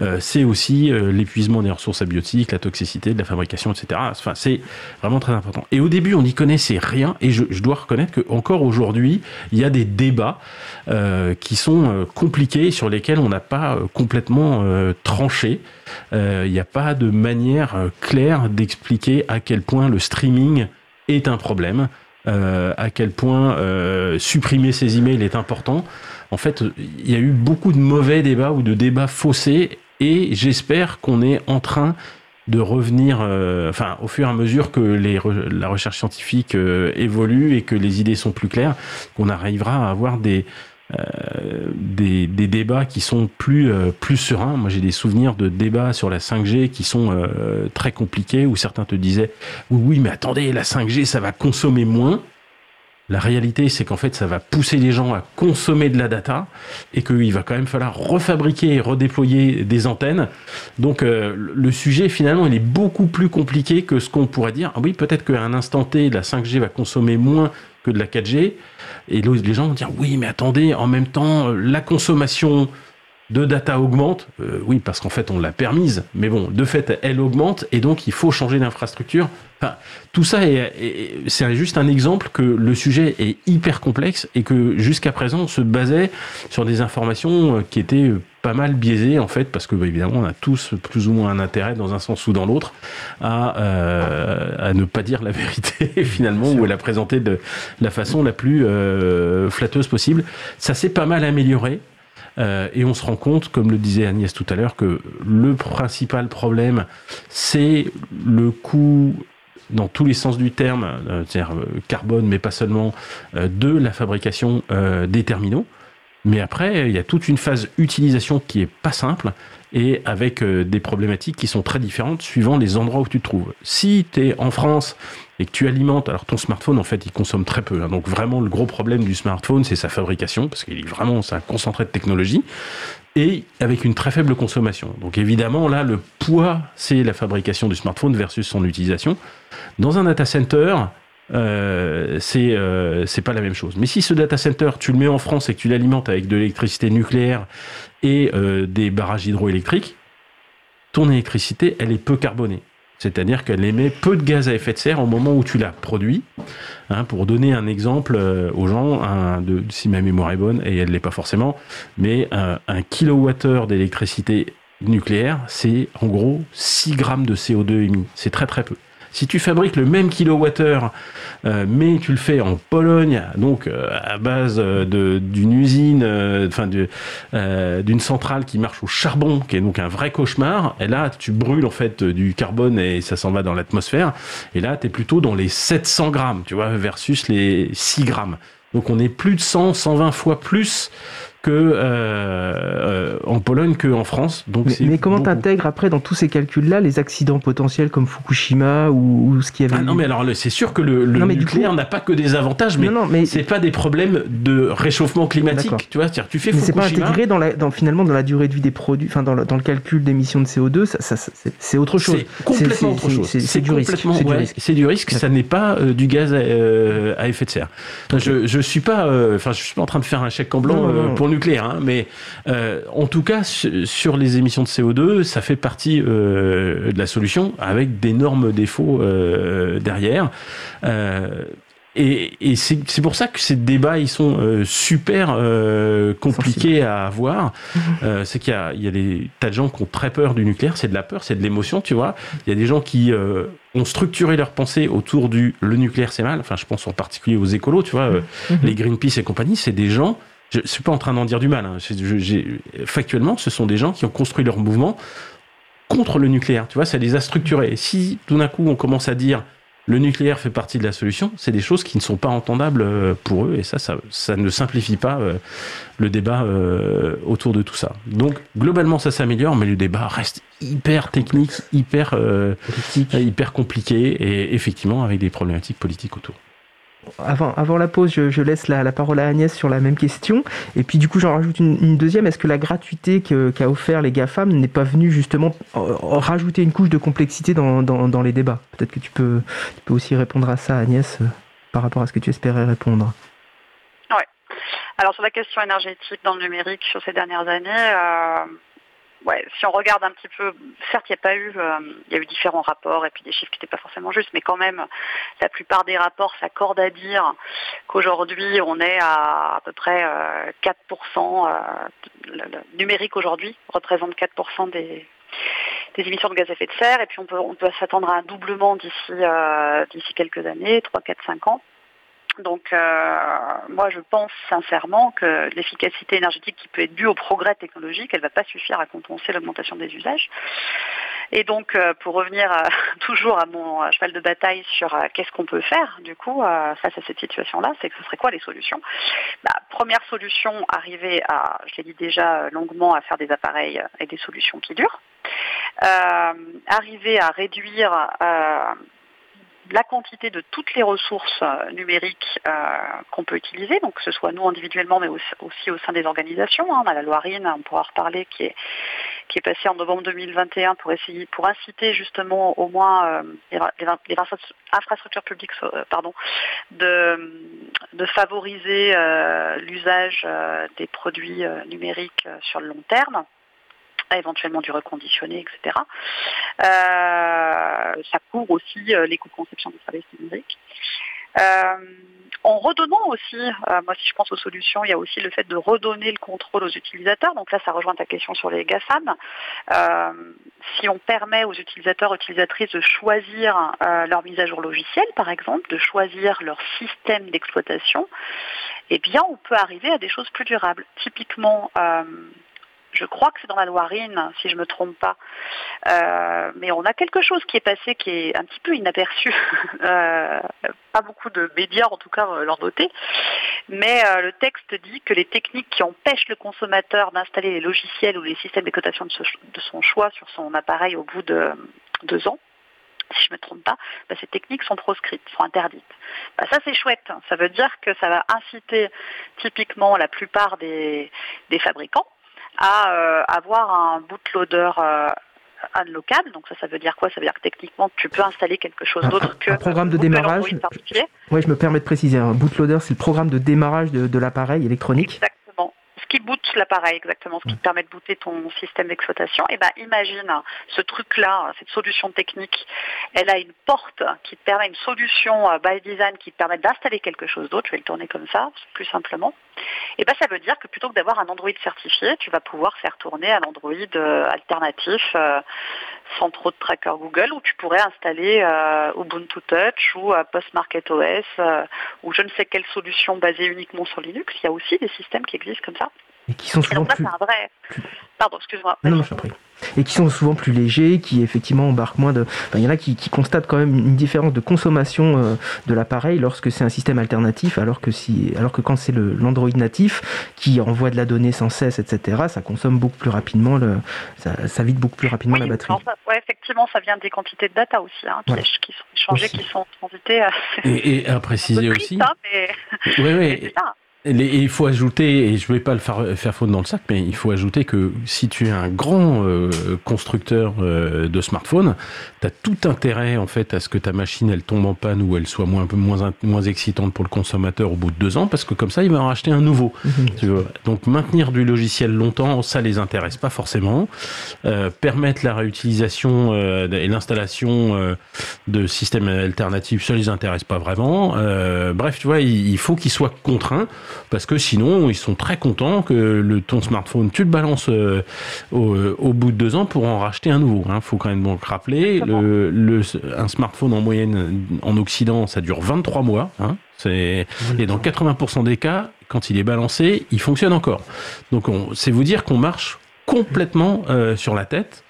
Euh, c'est aussi euh, l'épuisement des ressources abiotiques, la toxicité de la fabrication, etc. Enfin, c'est vraiment très important. Et au début, on n'y connaissait rien. Et je, dois reconnaître que encore aujourd'hui, il y a des débats euh, qui sont compliqués, sur lesquels on n'a pas complètement tranché. Il n'y a pas de manière claire d'expliquer à quel point le streaming est un problème. Euh, à quel point euh, supprimer ces emails est important. En fait, il y a eu beaucoup de mauvais débats ou de débats faussés et j'espère qu'on est en train de revenir, euh, enfin, au fur et à mesure que la recherche scientifique évolue et que les idées sont plus claires, qu'on arrivera à avoir des, euh, des, débats qui sont plus, euh, plus sereins. Moi, j'ai des souvenirs de débats sur la 5G qui sont euh, très compliqués, où certains te disaient oui, oui, mais attendez, la 5G, ça va consommer moins. La réalité, c'est qu'en fait, ça va pousser les gens à consommer de la data et qu'il va quand même falloir refabriquer et redéployer des antennes. Donc, euh, le sujet, finalement, il est beaucoup plus compliqué que ce qu'on pourrait dire. Ah oui, peut-être qu'à un instant T, la 5G va consommer moins que de la 4G. Et les gens vont dire, oui, mais attendez, en même temps, la consommation de data augmente, euh, oui, parce qu'en fait, on l'a permise, mais bon, de fait, elle augmente, et donc il faut changer d'infrastructure. Enfin, tout ça, est, c'est juste un exemple que le sujet est hyper complexe et que jusqu'à présent, on se basait sur des informations euh, qui étaient euh, pas mal biaisées, en fait, parce que bah, évidemment, on a tous plus ou moins un intérêt, dans un sens ou dans l'autre, à, à ne pas dire la vérité, finalement, ou à la présenter de la façon la plus flatteuse possible. Ça s'est pas mal amélioré. Euh, et on se rend compte, comme le disait Agnès tout à l'heure, que le principal problème, c'est le coût dans tous les sens du terme, euh, c'est-à-dire euh, carbone, mais pas seulement, de la fabrication des terminaux. Mais après, il y a toute une phase utilisation qui est pas simple et avec des problématiques qui sont très différentes suivant les endroits où tu te trouves. Si tu es en France et que tu alimentes, alors ton smartphone en fait il consomme très peu, hein. donc vraiment le gros problème du smartphone c'est sa fabrication parce qu'il est vraiment un concentré de technologie et avec une très faible consommation. Donc évidemment là le poids c'est la fabrication du smartphone versus son utilisation. Dans un data center euh, c'est euh, c'est pas la même chose. Mais si ce data center tu le mets en France et que tu l'alimentes avec de l'électricité nucléaire et euh, des barrages hydroélectriques, ton électricité elle est peu carbonée. C'est-à-dire qu'elle émet peu de gaz à effet de serre au moment où tu la produis. Hein, pour donner un exemple aux gens, si ma mémoire est bonne, et elle ne l'est pas forcément, mais un, un kilowattheure d'électricité nucléaire, c'est en gros 6 grammes de CO2 émis. C'est très très peu. Si tu fabriques le même kilowattheure, euh, mais tu le fais en Pologne, donc euh, à base euh, d'une usine, enfin d'une centrale qui marche au charbon, qui est donc un vrai cauchemar, et là tu brûles en fait du carbone et ça s'en va dans l'atmosphère, et là tu es plutôt dans les 700 grammes, tu vois, versus les 6 grammes. Donc on est plus de 100, 120 fois plus que euh, euh, en Pologne qu'en France. Donc mais, comment tu intègres après dans tous ces calculs-là les accidents potentiels comme Fukushima ou, ce qui avait. Ah non, mais alors c'est sûr que le, nucléaire n'a pas que des avantages, mais, non, mais... c'est pas des problèmes de réchauffement climatique. Tu vois, tu fais mais Fukushima. c'est pas intégré dans, la, dans finalement dans la durée de vie des produits, enfin dans, dans le calcul d'émissions de CO2, ça, c'est autre chose. C'est complètement autre chose. C'est du, risque. C'est du risque. Ça n'est pas euh, du gaz à, effet de serre. Je, je suis pas, enfin je suis pas en train de faire un chèque en blanc pour le nucléaire, hein, mais euh, en tout cas, sur les émissions de CO2, ça fait partie euh, de la solution avec d'énormes défauts euh, derrière. Et, c'est pour ça que ces débats, ils sont super compliqués à avoir. Mhm. c'est qu'il y, y a, des tas de gens qui ont très peur du nucléaire. C'est de la peur, c'est de l'émotion, tu vois. Il y a des gens qui ont structuré leur pensée autour du le nucléaire, c'est mal. Enfin, je pense en particulier aux écolos, tu vois, mhm. les Greenpeace et compagnie. C'est des gens je ne suis pas en train d'en dire du mal. Hein. factuellement, ce sont des gens qui ont construit leur mouvement contre le nucléaire. Tu vois, ça les a structurés. Et si tout d'un coup on commence à dire le nucléaire fait partie de la solution, c'est des choses qui ne sont pas entendables euh, pour eux. Et ça, ça, ne simplifie pas euh, le débat euh, autour de tout ça. Donc, globalement, ça s'améliore, mais le débat reste hyper technique, hyper, hyper compliqué et effectivement avec des problématiques politiques autour avant, la pause, je, laisse la, parole à Agnès sur la même question. Et puis du coup, j'en rajoute une, deuxième. Est-ce que la gratuité qu'a offert les GAFAM n'est pas venue justement euh, rajouter une couche de complexité dans, les débats? Peut-être que tu peux, tu peux aussi répondre à ça, Agnès, euh, par rapport à ce que tu espérais répondre. Oui. Alors sur la question énergétique dans le numérique sur ces dernières années, euh, ouais, si on regarde un petit peu, certes, il n'y a pas eu, euh, il y a eu différents rapports et puis des chiffres qui n'étaient pas forcément justes, mais quand même, la plupart des rapports s'accordent à dire qu'aujourd'hui, on est à à peu près 4%, euh, euh, le, numérique aujourd'hui représente 4% des, émissions de gaz à effet de serre, et puis on peut, on peut s'attendre à un doublement d'ici d'ici quelques années, 3, 4, 5 ans. Donc euh, moi je pense sincèrement que l'efficacité énergétique qui peut être due au progrès technologique, elle ne va pas suffire à compenser l'augmentation des usages. Et donc euh, pour revenir euh, toujours à mon cheval de bataille sur qu'est-ce qu'on peut faire du coup face à cette situation-là, c'est que ce serait quoi les solutions? Bah, Première solution, arriver à, je l'ai dit déjà longuement, à faire des appareils et des solutions qui durent. arriver à réduire la quantité de toutes les ressources euh, numériques euh, qu'on peut utiliser, donc que ce soit nous individuellement, mais aussi, au sein des organisations. Hein. On a la Loirine, on pourra reparler, qui est, qui est passée en novembre 2021 pour essayer, pour inciter justement au moins les, infrastructures publiques, pardon, de, de favoriser l'usage des produits numériques sur le long terme éventuellement du reconditionné, etc. Euh, ça couvre aussi euh, l'éco-conception des services numériques. Euh, en redonnant aussi, moi si je pense aux solutions, il y a aussi le fait de redonner le contrôle aux utilisateurs. Donc là, ça rejoint ta question sur les GAFAM. si on permet aux utilisateurs, utilisatrices de choisir leur mise à jour logicielle, par exemple, de choisir leur système d'exploitation, eh bien, on peut arriver à des choses plus durables. Typiquement, je crois que c'est dans la Loirine, si je ne me trompe pas. Euh, mais on a quelque chose qui est passé qui est un petit peu inaperçu. Euh, pas beaucoup de médias, en tout cas, euh, l'ont noté. Mais le texte dit que les techniques qui empêchent le consommateur d'installer les logiciels ou les systèmes d'exploitation de, son choix sur son appareil au bout de deux ans, si je ne me trompe pas, bah, ces techniques sont proscrites, sont interdites. Bah, ça c'est chouette, ça veut dire que ça va inciter typiquement la plupart des fabricants à euh, avoir un bootloader euh, unlockable. Donc ça, ça veut dire quoi? Ça veut dire que techniquement, tu peux installer quelque chose d'autre que un programme de démarrage. Oui, je me permets de préciser. Un bootloader, c'est le programme de démarrage de, l'appareil électronique qui boot l'appareil exactement, ce qui te permet de booter ton système d'exploitation. Et eh ben imagine ce truc-là, cette solution technique, elle a une porte qui te permet une solution euh, by design qui te permet d'installer quelque chose d'autre. Je vais le tourner comme ça, plus simplement. Et eh ben ça veut dire que plutôt que d'avoir un Android certifié, tu vas pouvoir faire tourner un Android euh, alternatif euh, sans trop de tracker Google, où tu pourrais installer Ubuntu Touch ou Postmarket OS ou je ne sais quelle solution basée uniquement sur Linux. Il y a aussi des systèmes qui existent comme ça et qui sont souvent plus... Pardon, excuse-moi. Non, non, je prie. Et qui sont souvent plus légers, qui effectivement embarquent moins de... il y en a qui, constatent quand même une différence de consommation euh, de l'appareil lorsque c'est un système alternatif, alors que, si... alors que quand c'est l'Android natif, qui envoie de la donnée sans cesse, etc., ça consomme beaucoup plus rapidement, le... ça, vide beaucoup plus rapidement la batterie. Oui, effectivement, ça vient des quantités de data aussi, hein, qui, sont échangées, qui sont transitées. Euh, et, à préciser aussi... Oui, oui. Et il faut ajouter, et je ne vais pas le faire, faire faute dans le sac, mais il faut ajouter que si tu es un grand euh, constructeur euh, de smartphones, tu as tout intérêt en fait à ce que ta machine elle tombe en panne ou elle soit moins, moins, moins excitante pour le consommateur au bout de deux ans, parce que comme ça il va en racheter un nouveau. Mhm. Donc maintenir du logiciel longtemps, ça les intéresse pas forcément. Euh, permettre la réutilisation et l'installation de systèmes alternatifs, ça les intéresse pas vraiment. bref, tu vois, il, il faut qu'ils soient contraints parce que sinon ils sont très contents que le, ton smartphone, tu le balances euh, au, bout de deux ans pour en racheter un nouveau. Il hein. faut quand même donc rappeler, le, un smartphone en moyenne en Occident, ça dure 23 mois. Hein. et dans 80% des cas, quand il est balancé, il fonctionne encore. Donc c'est vous dire qu'on marche complètement euh, sur la tête.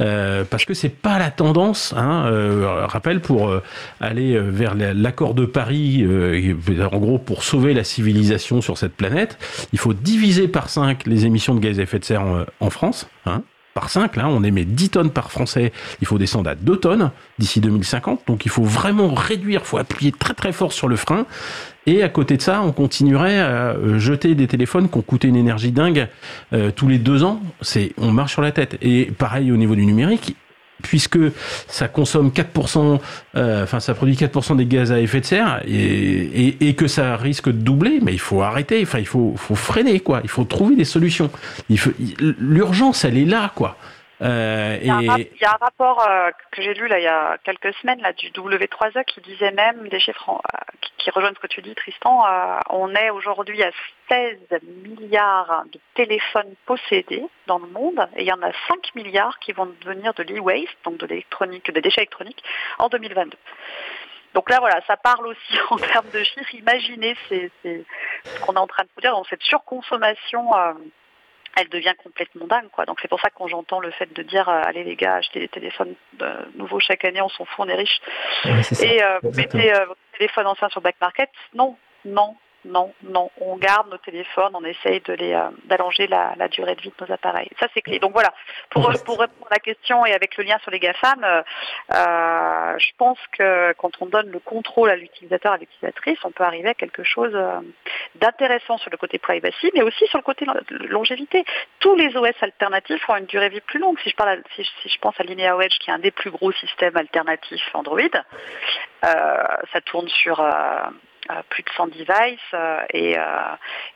Euh, parce que c'est pas la tendance. Hein, euh, rappel pour euh, aller vers l'accord de Paris, en gros pour sauver la civilisation sur cette planète, il faut diviser par 5 les émissions de gaz à effet de serre en, France. Hein, par 5, là, on émet 10 tonnes par Français, il faut descendre à 2 tonnes d'ici 2050, donc il faut vraiment réduire, il faut appuyer très très fort sur le frein, et à côté de ça, on continuerait à euh, jeter des téléphones qui ont coûté une énergie dingue euh, tous les deux ans. C'est, on marche sur la tête. Et pareil au niveau du numérique, puisque ça consomme 4%, euh, enfin ça produit 4% des gaz à effet de serre et, que ça risque de doubler, mais il faut arrêter, enfin il faut, faut freiner quoi, il faut trouver des solutions. l'urgence elle est là quoi. Euh, il, y a un, rapport euh, que j'ai lu là il y a quelques semaines là du W3E qui disait même des chiffres euh, qui, rejoignent ce que tu dis Tristan. on est aujourd'hui à 16 milliards de téléphones possédés dans le monde et il y en a 5 milliards qui vont devenir de l'e-waste, donc de l'électronique, des déchets électroniques en 2022. Donc là, voilà, ça parle aussi en termes de chiffres. Imaginez ce qu'on est en train de dire dans cette surconsommation elle devient complètement dingue. Quoi. Donc c'est pour ça que quand j'entends le fait de dire euh, allez les gars, achetez des téléphones euh, nouveaux chaque année, on s'en fout, on est riche. et euh, vous mettez votre téléphone ancien sur Black Market, non, non, non, non. On garde nos téléphones, on essaye de les euh, d'allonger la, durée de vie de nos appareils. Ça c'est clé. Donc voilà, pour, pour répondre à la question et avec le lien sur les GAFAM, euh, euh, je pense que quand on donne le contrôle à l'utilisateur, à l'utilisatrice, on peut arriver à quelque chose d'intéressant sur le côté privacy, mais aussi sur le côté longévité. Tous les OS alternatifs ont une durée de vie plus longue. Si je parle, si, je pense à Linear Edge, qui est un des plus gros systèmes alternatifs Android, ça tourne sur plus de 100 devices euh, et, euh,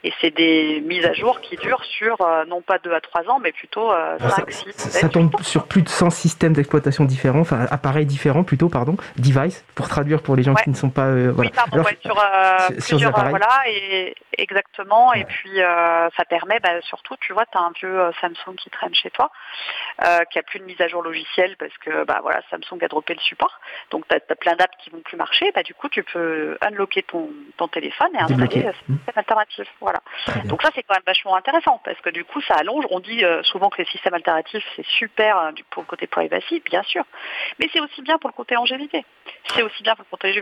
et c'est des mises à jour qui durent sur euh, non pas 2 à 3 ans mais plutôt 5, 6, ça, ça tombe sur plus de 100 systèmes d'exploitation différents, enfin appareils différents plutôt, pardon, device, pour traduire pour les gens qui ne sont pas... voilà. Oui, pardon, Alors, sur, plusieurs, voilà, et exactement, et puis ça permet bah, surtout, tu vois, tu as un vieux Samsung qui traîne chez toi, qui a plus de mise à jour logicielle parce que bah, voilà, Samsung a droppé le support, donc tu as, plein d'apps qui vont plus marcher, bah, du coup tu peux unlocker ton ton, téléphone et installer un système alternatif. Voilà. Donc ça c'est quand même vachement intéressant parce que du coup ça allonge. On dit euh, souvent que les systèmes alternatifs c'est super euh, pour le côté privacy, bien sûr, mais c'est aussi bien pour le côté longévité. C'est aussi bien pour le, côté,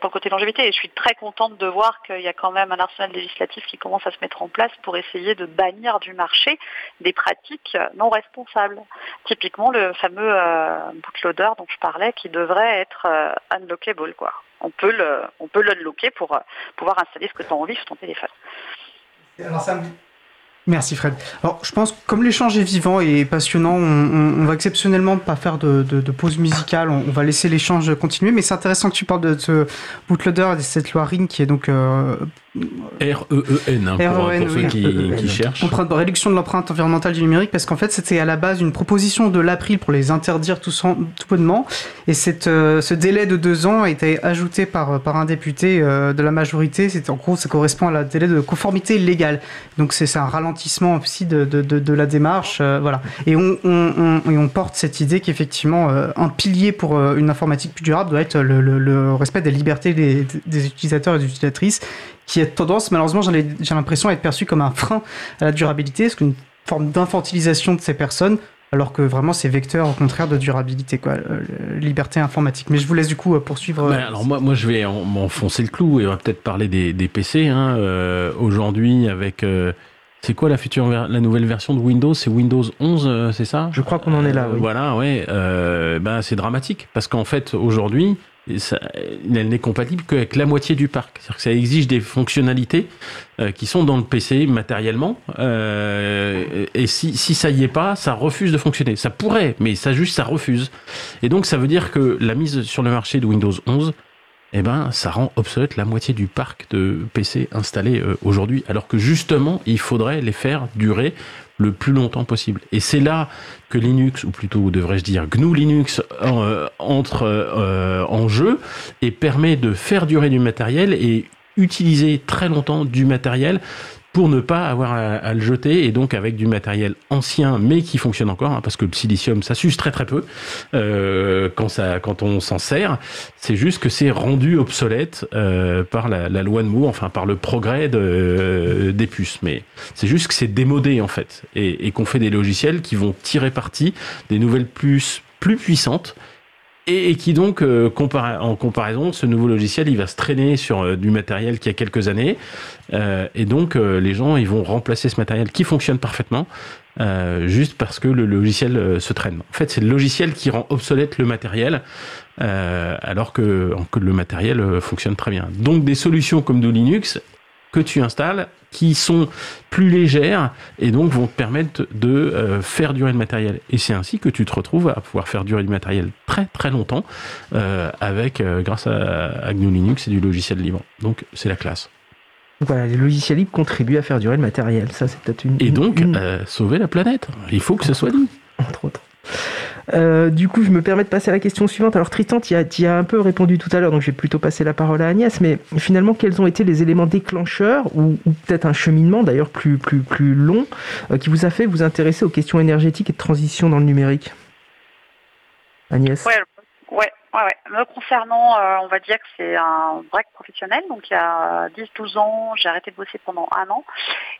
pour le côté longévité et je suis très contente de voir qu'il y a quand même un arsenal législatif qui commence à se mettre en place pour essayer de bannir du marché des pratiques non responsables. Typiquement le fameux euh, bootloader dont je parlais qui devrait être unlockable quoi on peut le, on peut l'unlocker pour euh, pouvoir installer ce que tu as envie sur ton téléphone. Merci Fred. Alors je pense que comme l'échange est vivant et passionnant, on, va exceptionnellement pas faire de, pause musicale, on, va laisser l'échange continuer, mais c'est intéressant que tu parles de ce bootloader et de cette loi RIN qui est donc euh, R-E-E-N, hein, pour, e ceux qui, qui cherchent. réduction de l'empreinte environnementale du numérique, parce qu'en fait, c'était à la base une proposition de l'April pour les interdire tout, tout bonnement. Et cette, euh, ce délai de deux ans a été ajouté par, par un député euh, de la majorité. C'est, en gros, ça correspond à la délai de conformité légale. Donc, c'est, un ralentissement aussi de, de, de, la démarche. Euh, voilà. Et on, on, on, et on porte cette idée qu'effectivement, un pilier pour une informatique plus durable doit être le, le, le respect des libertés des, des utilisateurs et des utilisatrices qui a tendance, malheureusement, j'ai l'impression, à être perçu comme un frein à la durabilité, c'est une forme d'infantilisation de ces personnes, alors que vraiment c'est vecteur au contraire de durabilité, quoi, euh, liberté informatique. Mais je vous laisse du coup euh, poursuivre. Ben, alors moi, moi je vais m'enfoncer le clou et on va peut-être parler des, des PC. Hein, euh, Aujourd'hui, avec c'est quoi la future, la nouvelle version de Windows? C'est Windows 11, c'est ça? Je crois qu'on en est là. Oui. Voilà, ouais. ben c'est dramatique parce qu'en fait aujourd'hui, elle n'est compatible qu'avec la moitié du parc. C'est-à-dire que ça exige des fonctionnalités euh, qui sont dans le PC matériellement. Euh, et si, si ça y est pas, ça refuse de fonctionner. Ça pourrait, mais ça juste, ça refuse. Et donc, ça veut dire que la mise sur le marché de Windows 11, eh ben, ça rend obsolète la moitié du parc de PC installés euh, aujourd'hui. Alors que justement, il faudrait les faire durer le plus longtemps possible. Et c'est là que Linux, ou plutôt devrais-je dire GNU Linux, euh, entre euh, en jeu et permet de faire durer du matériel et utiliser très longtemps du matériel pour ne pas avoir à, le jeter et donc avec du matériel ancien mais qui fonctionne encore hein, parce que le silicium ça s'use très très peu euh, quand ça quand on s'en sert. C'est juste que c'est rendu obsolète euh, par la, loi de Moore enfin par le progrès de, des puces. Mais c'est juste que c'est démodé en fait. Et, et qu'on fait des logiciels qui vont tirer parti des nouvelles puces plus puissantes et, qui donc, euh, en comparaison, ce nouveau logiciel, il va se traîner sur euh, du matériel qui a quelques années, euh, et donc les gens, ils vont remplacer ce matériel qui fonctionne parfaitement, juste parce que le logiciel se traîne. En fait, c'est le logiciel qui rend obsolète le matériel, alors que, que le matériel fonctionne très bien. Donc, des solutions comme de Linux, que tu installes qui sont plus légères et donc vont te permettre de euh, faire durer le matériel. Et c'est ainsi que tu te retrouves à pouvoir faire durer du matériel très très longtemps euh, avec euh, grâce à, GNU Linux et du logiciel libre. Donc c'est la classe. Voilà, les logiciels libres contribuent à faire durer le matériel. Ça, c'est peut-être une. Et donc, sauver la planète. Il faut que ce soit dit. Entre autres. Euh, du coup, je me permets de passer à la question suivante. Alors, Tristan, tu y, as un peu répondu tout à l'heure, donc je vais plutôt passer la parole à Agnès. Mais finalement, quels ont été les éléments déclencheurs, ou, peut-être un cheminement d'ailleurs plus, plus, plus long, euh, qui vous a fait vous intéresser aux questions énergétiques et de transition dans le numérique? Agnès ouais, ouais, ouais, Me concernant, euh, on va dire que c'est un break professionnel. Donc, il y a 10-12 ans, j'ai arrêté de bosser pendant un an.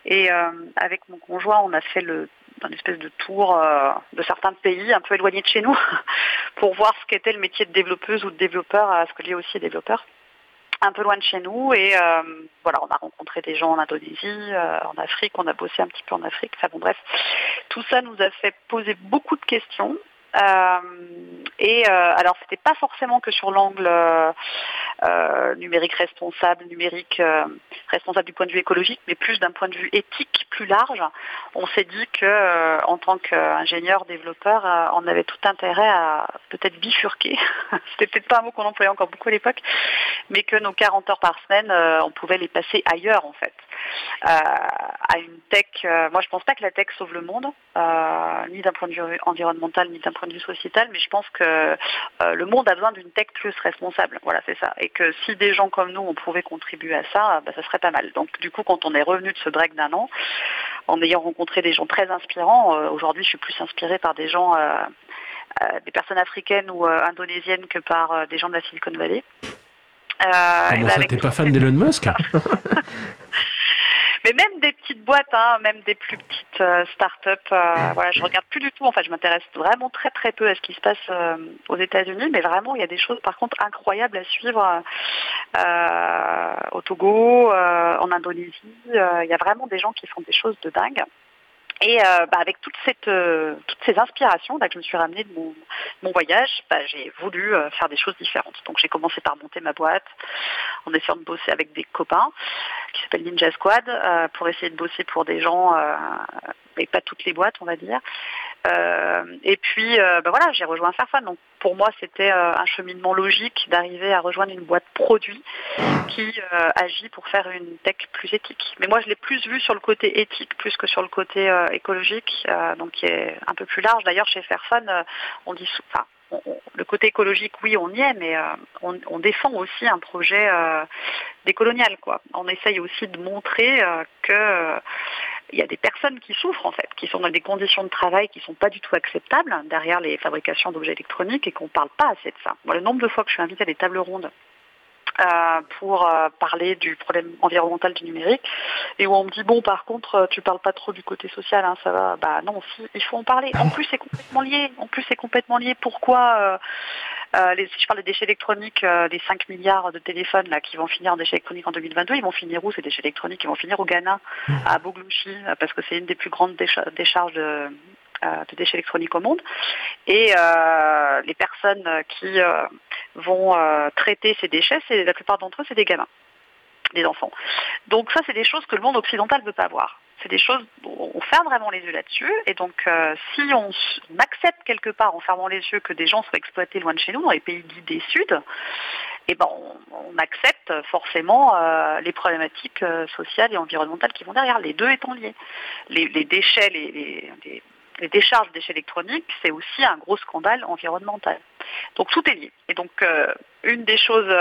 Et avec mon conjoint, on a fait le un espèce de tour euh, de certains pays un peu éloignés de chez nous pour voir ce qu'était le métier de développeuse ou de développeur, à ce que lié aussi développeur. un peu loin de chez nous et voilà, on a rencontré des gens en Indonésie, en Afrique, on a bossé un petit peu en Afrique. Enfin bon, bref, tout ça nous a fait poser beaucoup de questions. Euh, et euh, alors, c'était pas forcément que sur l'angle euh, numérique responsable, numérique responsable du point de vue écologique, mais plus d'un point de vue éthique plus large. On s'est dit que, en tant qu'ingénieur développeur, on avait tout intérêt à peut-être bifurquer. c'était peut-être pas un mot qu'on employait encore beaucoup à l'époque, mais que nos 40 heures par semaine, on pouvait les passer ailleurs en fait. À une tech. moi, je pense pas que la tech sauve le monde, ni d'un point de vue environnemental, ni d'un point de vue sociétal, mais je pense que euh, le monde a besoin d'une tech plus responsable. Voilà, c'est ça. Et que si des gens comme nous, on pouvait contribuer à ça, bah, ça serait pas mal. Donc, du coup, quand on est revenu de ce break d'un an, en ayant rencontré des gens très inspirants, euh, aujourd'hui, je suis plus inspirée par des gens, euh, des personnes africaines ou indonésiennes que par des gens de la Silicon Valley. Euh, Comment ça, t'es pas fan d'Elon Musk Mais même des petites boîtes, hein, même des plus petites euh, start-up, euh, voilà, je regarde plus du tout. Enfin, je m'intéresse vraiment très très peu à ce qui se passe euh, aux États-Unis, mais vraiment, il y a des choses par contre incroyables à suivre au Togo, en Indonésie. Il y a vraiment des gens qui font des choses de dingue. Et euh, bah, avec euh, toutes ces inspirations là, que je me suis ramenée de mon, mon voyage, bah, j'ai voulu euh, faire des choses différentes. Donc j'ai commencé par monter ma boîte en essayant de bosser avec des copains qui s'appellent Ninja Squad pour essayer de bosser pour des gens et pas toutes les boîtes, on va dire. Euh, et puis, euh, ben voilà, j'ai rejoint Fairphone. Donc, pour moi, c'était euh, un cheminement logique d'arriver à rejoindre une boîte produit qui agit pour faire une tech plus éthique. Mais moi, je l'ai plus vu sur le côté éthique plus que sur le côté écologique, donc qui est un peu plus large. D'ailleurs, chez Fairphone, on dit, enfin, le côté écologique, oui, on y est, mais on, défend aussi un projet décolonial. Quoi. On essaye aussi de montrer que il y a des personnes qui souffrent en fait, qui sont dans des conditions de travail qui ne sont pas du tout acceptables derrière les fabrications d'objets électroniques et qu'on ne parle pas assez de ça. le nombre de fois que je suis invitée à des tables rondes euh, pour euh, parler du problème environnemental du numérique. Et où on me dit bon par contre euh, tu parles pas trop du côté social hein, ça va. Bah non il faut en parler. En plus c'est complètement lié. En plus c'est complètement lié. Pourquoi les, si je parle des déchets électroniques, des 5 milliards de téléphones là, qui vont finir en déchets électroniques en 2022, ils vont finir où ces déchets électroniques? Ils vont finir au Ghana, à Boglouchi, parce que c'est une des plus grandes décharges de, de déchets électroniques au monde. Et euh, les personnes qui euh, vont euh, traiter ces déchets, la plupart d'entre eux, c'est des gamins, des enfants. Donc ça, c'est des choses que le monde occidental ne veut pas voir. C'est des choses on ferme vraiment les yeux là-dessus. Et donc, si on, accepte quelque part, en fermant les yeux, que des gens soient exploités loin de chez nous, dans les pays dits des Sud, eh ben, on, accepte forcément les problématiques sociales et environnementales qui vont derrière, les deux étant liés. Les, déchets, les décharges de déchets électroniques, c'est aussi un gros scandale environnemental. Donc tout est lié. Et donc euh, une des choses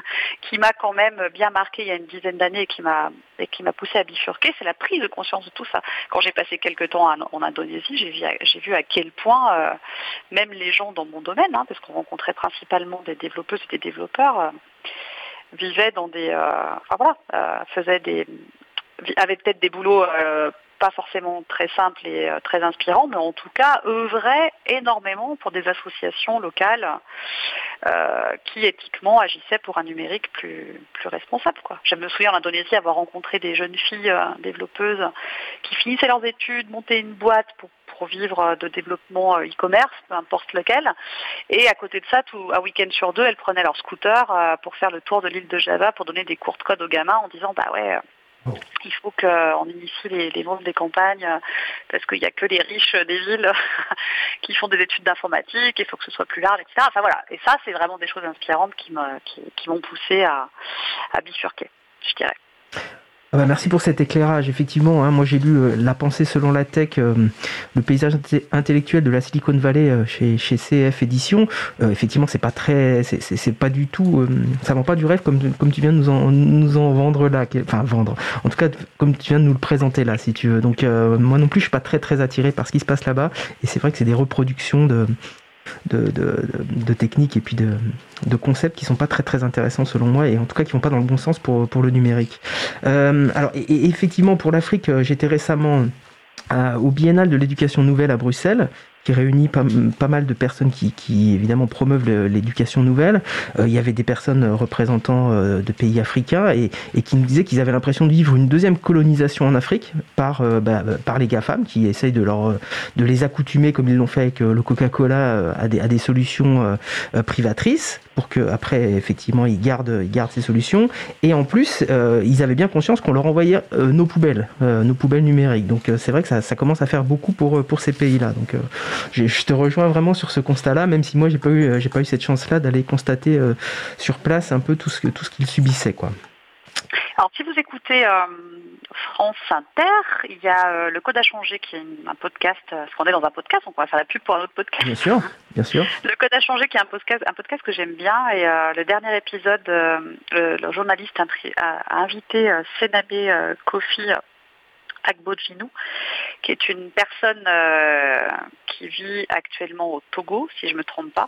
qui m'a quand même bien marqué il y a une dizaine d'années et qui m'a et qui m'a poussé à bifurquer, c'est la prise de conscience de tout ça. Quand j'ai passé quelques temps en, Indonésie, j'ai vu, à quel point euh, même les gens dans mon domaine, hein, parce qu'on rencontrait principalement des développeuses et des développeurs, euh, vivaient dans des, enfin voilà, faisaient des, avaient peut-être des boulots pas forcément très simple et euh, très inspirant, mais en tout cas œuvrait énormément pour des associations locales euh, qui éthiquement agissaient pour un numérique plus, responsable. Quoi. Je me souviens en Indonésie avoir rencontré des jeunes filles euh, développeuses qui finissaient leurs études, montaient une boîte pour, vivre de développement e-commerce, peu importe lequel. Et à côté de ça, un week-end sur deux, elles prenaient leur scooter pour faire le tour de l'île de Java pour donner des cours de code aux gamins en disant bah ouais il faut qu'on initie les, les des campagnes euh, parce qu'il n'y a que les riches des villes qui font des études d'informatique, il faut que ce soit plus large, etc. Enfin voilà. Et ça, c'est vraiment des choses inspirantes qui m'ont qui, poussé à, à bifurquer, je dirais. Ah bah, merci pour cet éclairage. Effectivement, hein, moi j'ai lu euh, La pensée selon la tech, euh, le paysage intellectuel de la Silicon Valley euh, chez, CF Édition. effectivement, c'est pas très, c'est pas du tout, ça vend pas du rêve comme, comme tu viens de nous en, nous en vendre là. Enfin, vendre. En tout cas, comme tu viens de nous le présenter là, si tu veux. Donc, moi non plus, je suis pas très très attiré par ce qui se passe là-bas. Et c'est vrai que c'est des reproductions de de, de, techniques et puis de, de, concepts qui sont pas très très intéressants selon moi et en tout cas qui vont pas dans le bon sens pour, pour le numérique. Euh, alors et, effectivement pour l'Afrique, euh, j'étais récemment euh, au Biennale de l'éducation nouvelle à Bruxelles qui réunit pas, pas, mal de personnes qui, qui évidemment promeuvent l'éducation nouvelle. il y avait des personnes représentant de pays africains et, et qui nous disaient qu'ils avaient l'impression de vivre une deuxième colonisation en Afrique par, bah, par les GAFAM qui essayent de, leur, de les accoutumer, comme ils l'ont fait avec le Coca-Cola, à des, à des solutions privatrices pour que après effectivement ils gardent, ils gardent ces solutions. Et en plus, ils avaient bien conscience qu'on leur envoyait nos poubelles, nos poubelles numériques. Donc c'est vrai que ça, commence à faire beaucoup pour, pour ces pays-là. Donc je te rejoins vraiment sur ce constat-là, même si moi j'ai pas eu, j'ai pas eu cette chance-là d'aller constater sur place un peu tout ce, tout ce qu'ils subissaient, quoi. Alors, si vous écoutez euh, France Inter, il y a euh, le Code à changer qui est un podcast, euh, parce qu'on est dans un podcast, on va faire la pub pour un autre podcast. Bien sûr, bien sûr. Le Code à changer qui est un podcast, un podcast que j'aime bien, et le dernier épisode, le, journaliste a, invité Sénabé Kofi Agbojinou, qui est une personne euh, qui vit actuellement au Togo, si je ne me trompe pas.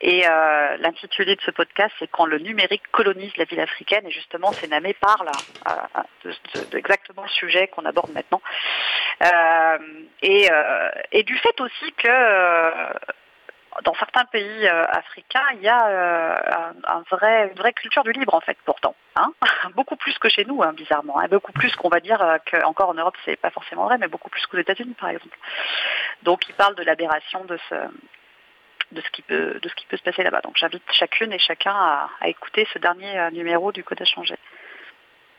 Et euh, l'intitulé de ce podcast, c'est Quand le numérique colonise la ville africaine. Et justement, Sénamé parle euh, exactement le sujet qu'on aborde maintenant. Et, et, du fait aussi que dans certains pays euh, africains, il y a euh, un, vrai, une vraie culture du libre en fait, pourtant. Hein beaucoup plus que chez nous, hein, bizarrement. Hein. beaucoup plus qu'on va dire euh, qu'encore en Europe, c'est pas forcément vrai, mais beaucoup plus qu'aux États-Unis, par exemple. Donc, il parle de l'aberration de ce de ce qui peut se passer là-bas. Donc, j'invite chacune et chacun à écouter ce dernier numéro du Code à changer.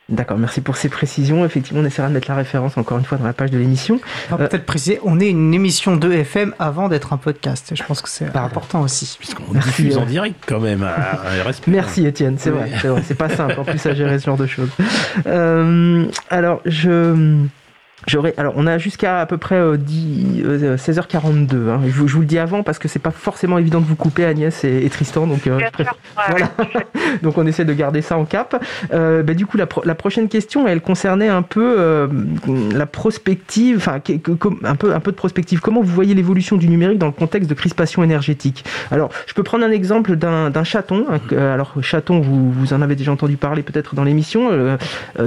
D'accord, merci pour ces précisions. Effectivement, on essaiera de mettre la référence encore une fois dans la page de l'émission. Euh, peut-être préciser, on est une émission de FM avant d'être un podcast. Je pense que c'est important aussi. Puisqu'on diffuse en direct quand même. Ah, merci Étienne, c'est vrai, c'est pas simple en plus à gérer ce genre de choses. Euh, alors, je alors, on a jusqu'à à peu près 16h42. Euh, euh, hein. Je, vous le dis avant parce que c'est pas forcément évident de vous couper, Agnès et, Tristan. Donc, euh, donc, on essaie de garder ça en cap. Bah, du coup, la, prochaine question, elle concernait un peu la prospective, enfin, un peu, un peu de prospective. Comment vous voyez l'évolution du numérique dans le contexte de crispation énergétique? Alors, je peux prendre un exemple d'un chaton. Hein, alors, chaton, vous, vous en avez déjà entendu parler peut-être dans l'émission.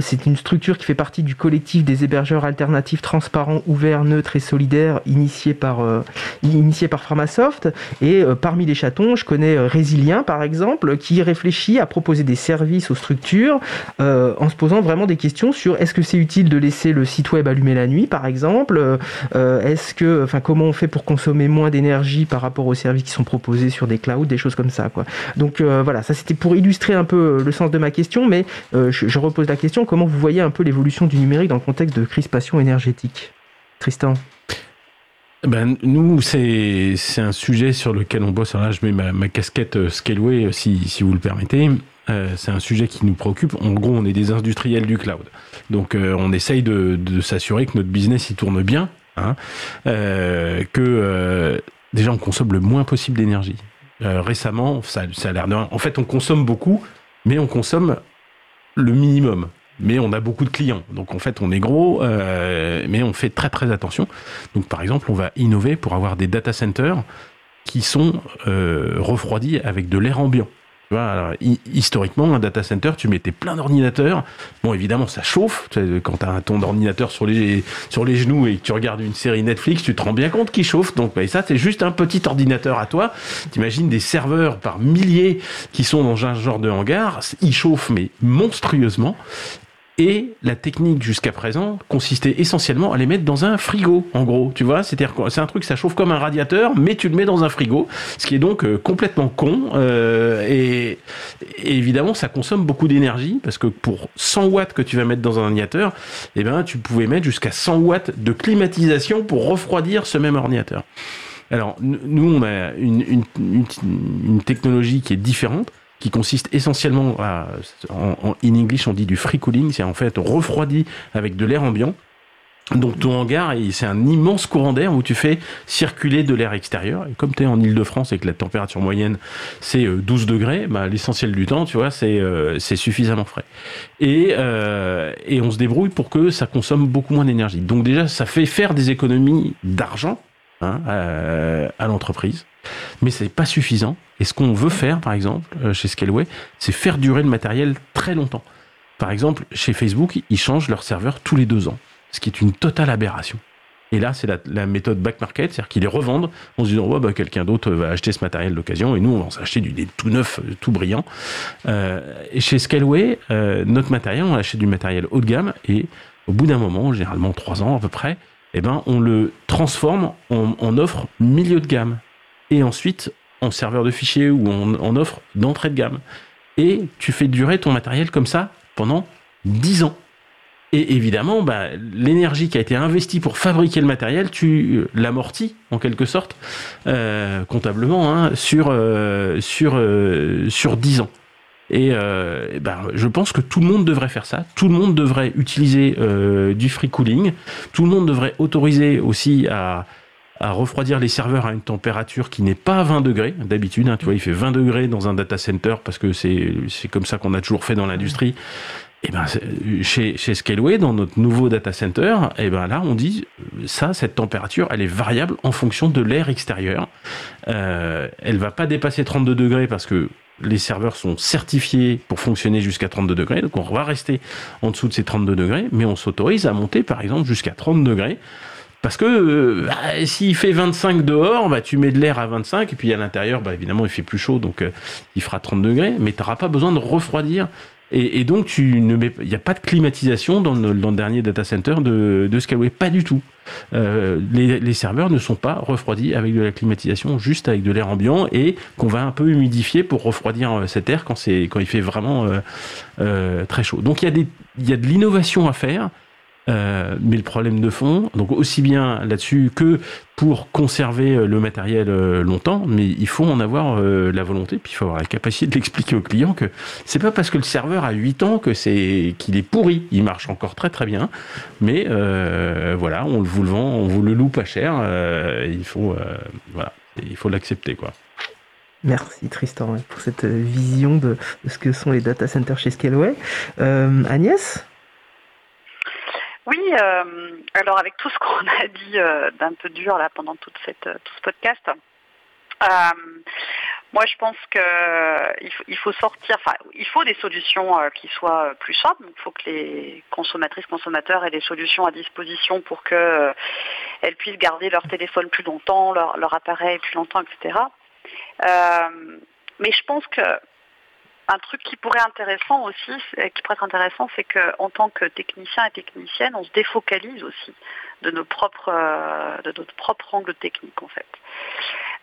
c'est une structure qui fait partie du collectif des hébergeurs alternatifs alternatif transparent, ouvert, neutre et solidaire initié par, euh, initié par Pharmasoft. Et euh, parmi les chatons, je connais euh, Résilien, par exemple, qui réfléchit à proposer des services aux structures en se posant vraiment des questions sur est-ce que c'est utile de laisser le site web allumé la nuit, par exemple Est-ce que, enfin, comment on fait pour consommer moins d'énergie par rapport aux services qui sont proposés sur des clouds, des choses comme ça, quoi. Donc voilà, ça c'était pour illustrer un peu le sens de ma question, mais je, je repose la question comment vous voyez un peu l'évolution du numérique dans le contexte de crispation énergétique? Tristan? Ben, nous, c'est un sujet sur lequel on bosse. Là, je mets ma, casquette euh, Scaleway, euh, si, si vous le permettez. Euh, c'est un sujet qui nous préoccupe. En gros, on est des industriels du cloud. Donc, on essaye de, de s'assurer que notre business il tourne bien, hein, que déjà on consomme le moins possible d'énergie. récemment, ça, ça a l'air de... En fait, on consomme beaucoup, mais on consomme le minimum mais on a beaucoup de clients. Donc en fait, on est gros, euh, mais on fait très très attention. Donc par exemple, on va innover pour avoir des data centers qui sont euh, refroidis avec de l'air ambiant. Historiquement, un data center, tu mettais plein d'ordinateurs. Bon, évidemment, ça chauffe. Quand tu as ton ordinateur sur les, sur les genoux et que tu regardes une série Netflix, tu te rends bien compte qu'il chauffe. Donc, bah, ça, c'est juste un petit ordinateur à toi. T'imagines des serveurs par milliers qui sont dans un genre de hangar. Ils chauffent, mais monstrueusement. Et la technique jusqu'à présent consistait essentiellement à les mettre dans un frigo, en gros. Tu vois, c'est-à-dire c'est un truc, ça chauffe comme un radiateur, mais tu le mets dans un frigo, ce qui est donc euh, complètement con. Euh, et, évidemment, ça consomme beaucoup d'énergie parce que pour 100 watts que tu vas mettre dans un ordinateur, eh ben, tu pouvais mettre jusqu'à 100 watts de climatisation pour refroidir ce même ordinateur. Alors, nous, on a une, une technologie qui est différente qui consiste essentiellement à, en, in English on dit du free cooling, c'est en fait refroidi avec de l'air ambiant. Donc ton hangar, c'est un immense courant d'air où tu fais circuler de l'air extérieur. Et comme tu es en Ile-de-France et que la température moyenne c'est 12 euh, degrés, bah, l'essentiel du temps, tu vois, c'est euh, suffisamment frais. Et, euh, et on se débrouille pour que ça consomme beaucoup moins d'énergie. Donc déjà, ça fait faire des économies d'argent hein, à l'entreprise mais c'est pas suffisant. Et ce qu'on veut faire, par exemple, euh, chez Scaleway, c'est faire durer le matériel très longtemps. Par exemple, chez Facebook, ils changent leur serveur tous les deux ans, ce qui est une totale aberration. Et là, c'est la, méthode back market, c'est-à-dire qu'ils les revendent en se disant oh, bah, quelqu'un d'autre va acheter ce matériel d'occasion et nous, on va s'acheter du tout neuf, tout brillant. Euh, chez Scaleway, euh, notre matériel, on achète du matériel haut de gamme et au bout d'un moment, généralement trois ans à peu près, eh ben, on le transforme en, offre milieu de gamme et ensuite en serveur de fichiers ou en, offre d'entrée de gamme. Et tu fais durer ton matériel comme ça pendant 10 ans. Et évidemment, bah, l'énergie qui a été investie pour fabriquer le matériel, tu l'amortis en quelque sorte, euh, comptablement, hein, sur, euh, sur, euh, sur 10 ans. Et bah, je pense que tout le monde devrait faire ça. Tout le monde devrait utiliser du free cooling. Tout le monde devrait autoriser aussi à, à refroidir les serveurs à une température qui n'est pas 20 degrés. D'habitude, hein, tu vois, il fait 20 degrés dans un data center parce que c'est comme ça qu'on a toujours fait dans l'industrie. Et eh ben, chez, chez Scaleway, dans notre nouveau data center, et eh ben là, on dit ça, cette température, elle est variable en fonction de l'air extérieur. Euh, elle va pas dépasser 32 degrés parce que les serveurs sont certifiés pour fonctionner jusqu'à 32 degrés, donc on va rester en dessous de ces 32 degrés, mais on s'autorise à monter par exemple jusqu'à 30 degrés. Parce que bah, s'il fait 25 dehors, bah, tu mets de l'air à 25, et puis à l'intérieur, bah, évidemment, il fait plus chaud, donc euh, il fera 30 degrés, mais tu n'auras pas besoin de refroidir et, donc, tu ne il n'y a pas de climatisation dans le, dernier data center de, de Scaleway, pas du tout. Euh, les, serveurs ne sont pas refroidis avec de la climatisation, juste avec de l'air ambiant et qu'on va un peu humidifier pour refroidir cet air quand quand il fait vraiment euh, très chaud. Donc il y il y a de l'innovation à faire. Euh, mais le problème de fond, donc aussi bien là-dessus que pour conserver euh, le matériel euh, longtemps, mais il faut en avoir la volonté, puis il faut avoir la capacité de l'expliquer au client que c'est pas parce que le serveur a 8 ans que c'est qu'il est pourri, il marche encore très très bien, mais voilà, on vous le vend, on vous le loue pas cher, il faut voilà, il faut l'accepter quoi. Merci Tristan pour cette vision de, ce que sont les data centers chez Scaleway. Agnès? Oui, euh, alors avec tout ce qu'on a dit euh, d'un peu dur là pendant euh, tout ce podcast, moi je pense qu'il faut, il faut sortir, enfin il faut des solutions qui soient plus simples. il faut que les consommatrices, consommateurs aient des solutions à disposition pour qu'elles puissent garder leur téléphone plus longtemps, leur, leur appareil plus longtemps, etc. mais je pense que un truc qui pourrait être intéressant aussi, qui pourrait être intéressant, c'est qu'en tant que technicien et technicienne, on se défocalise aussi de nos propres, euh, de notre propre angle technique en fait,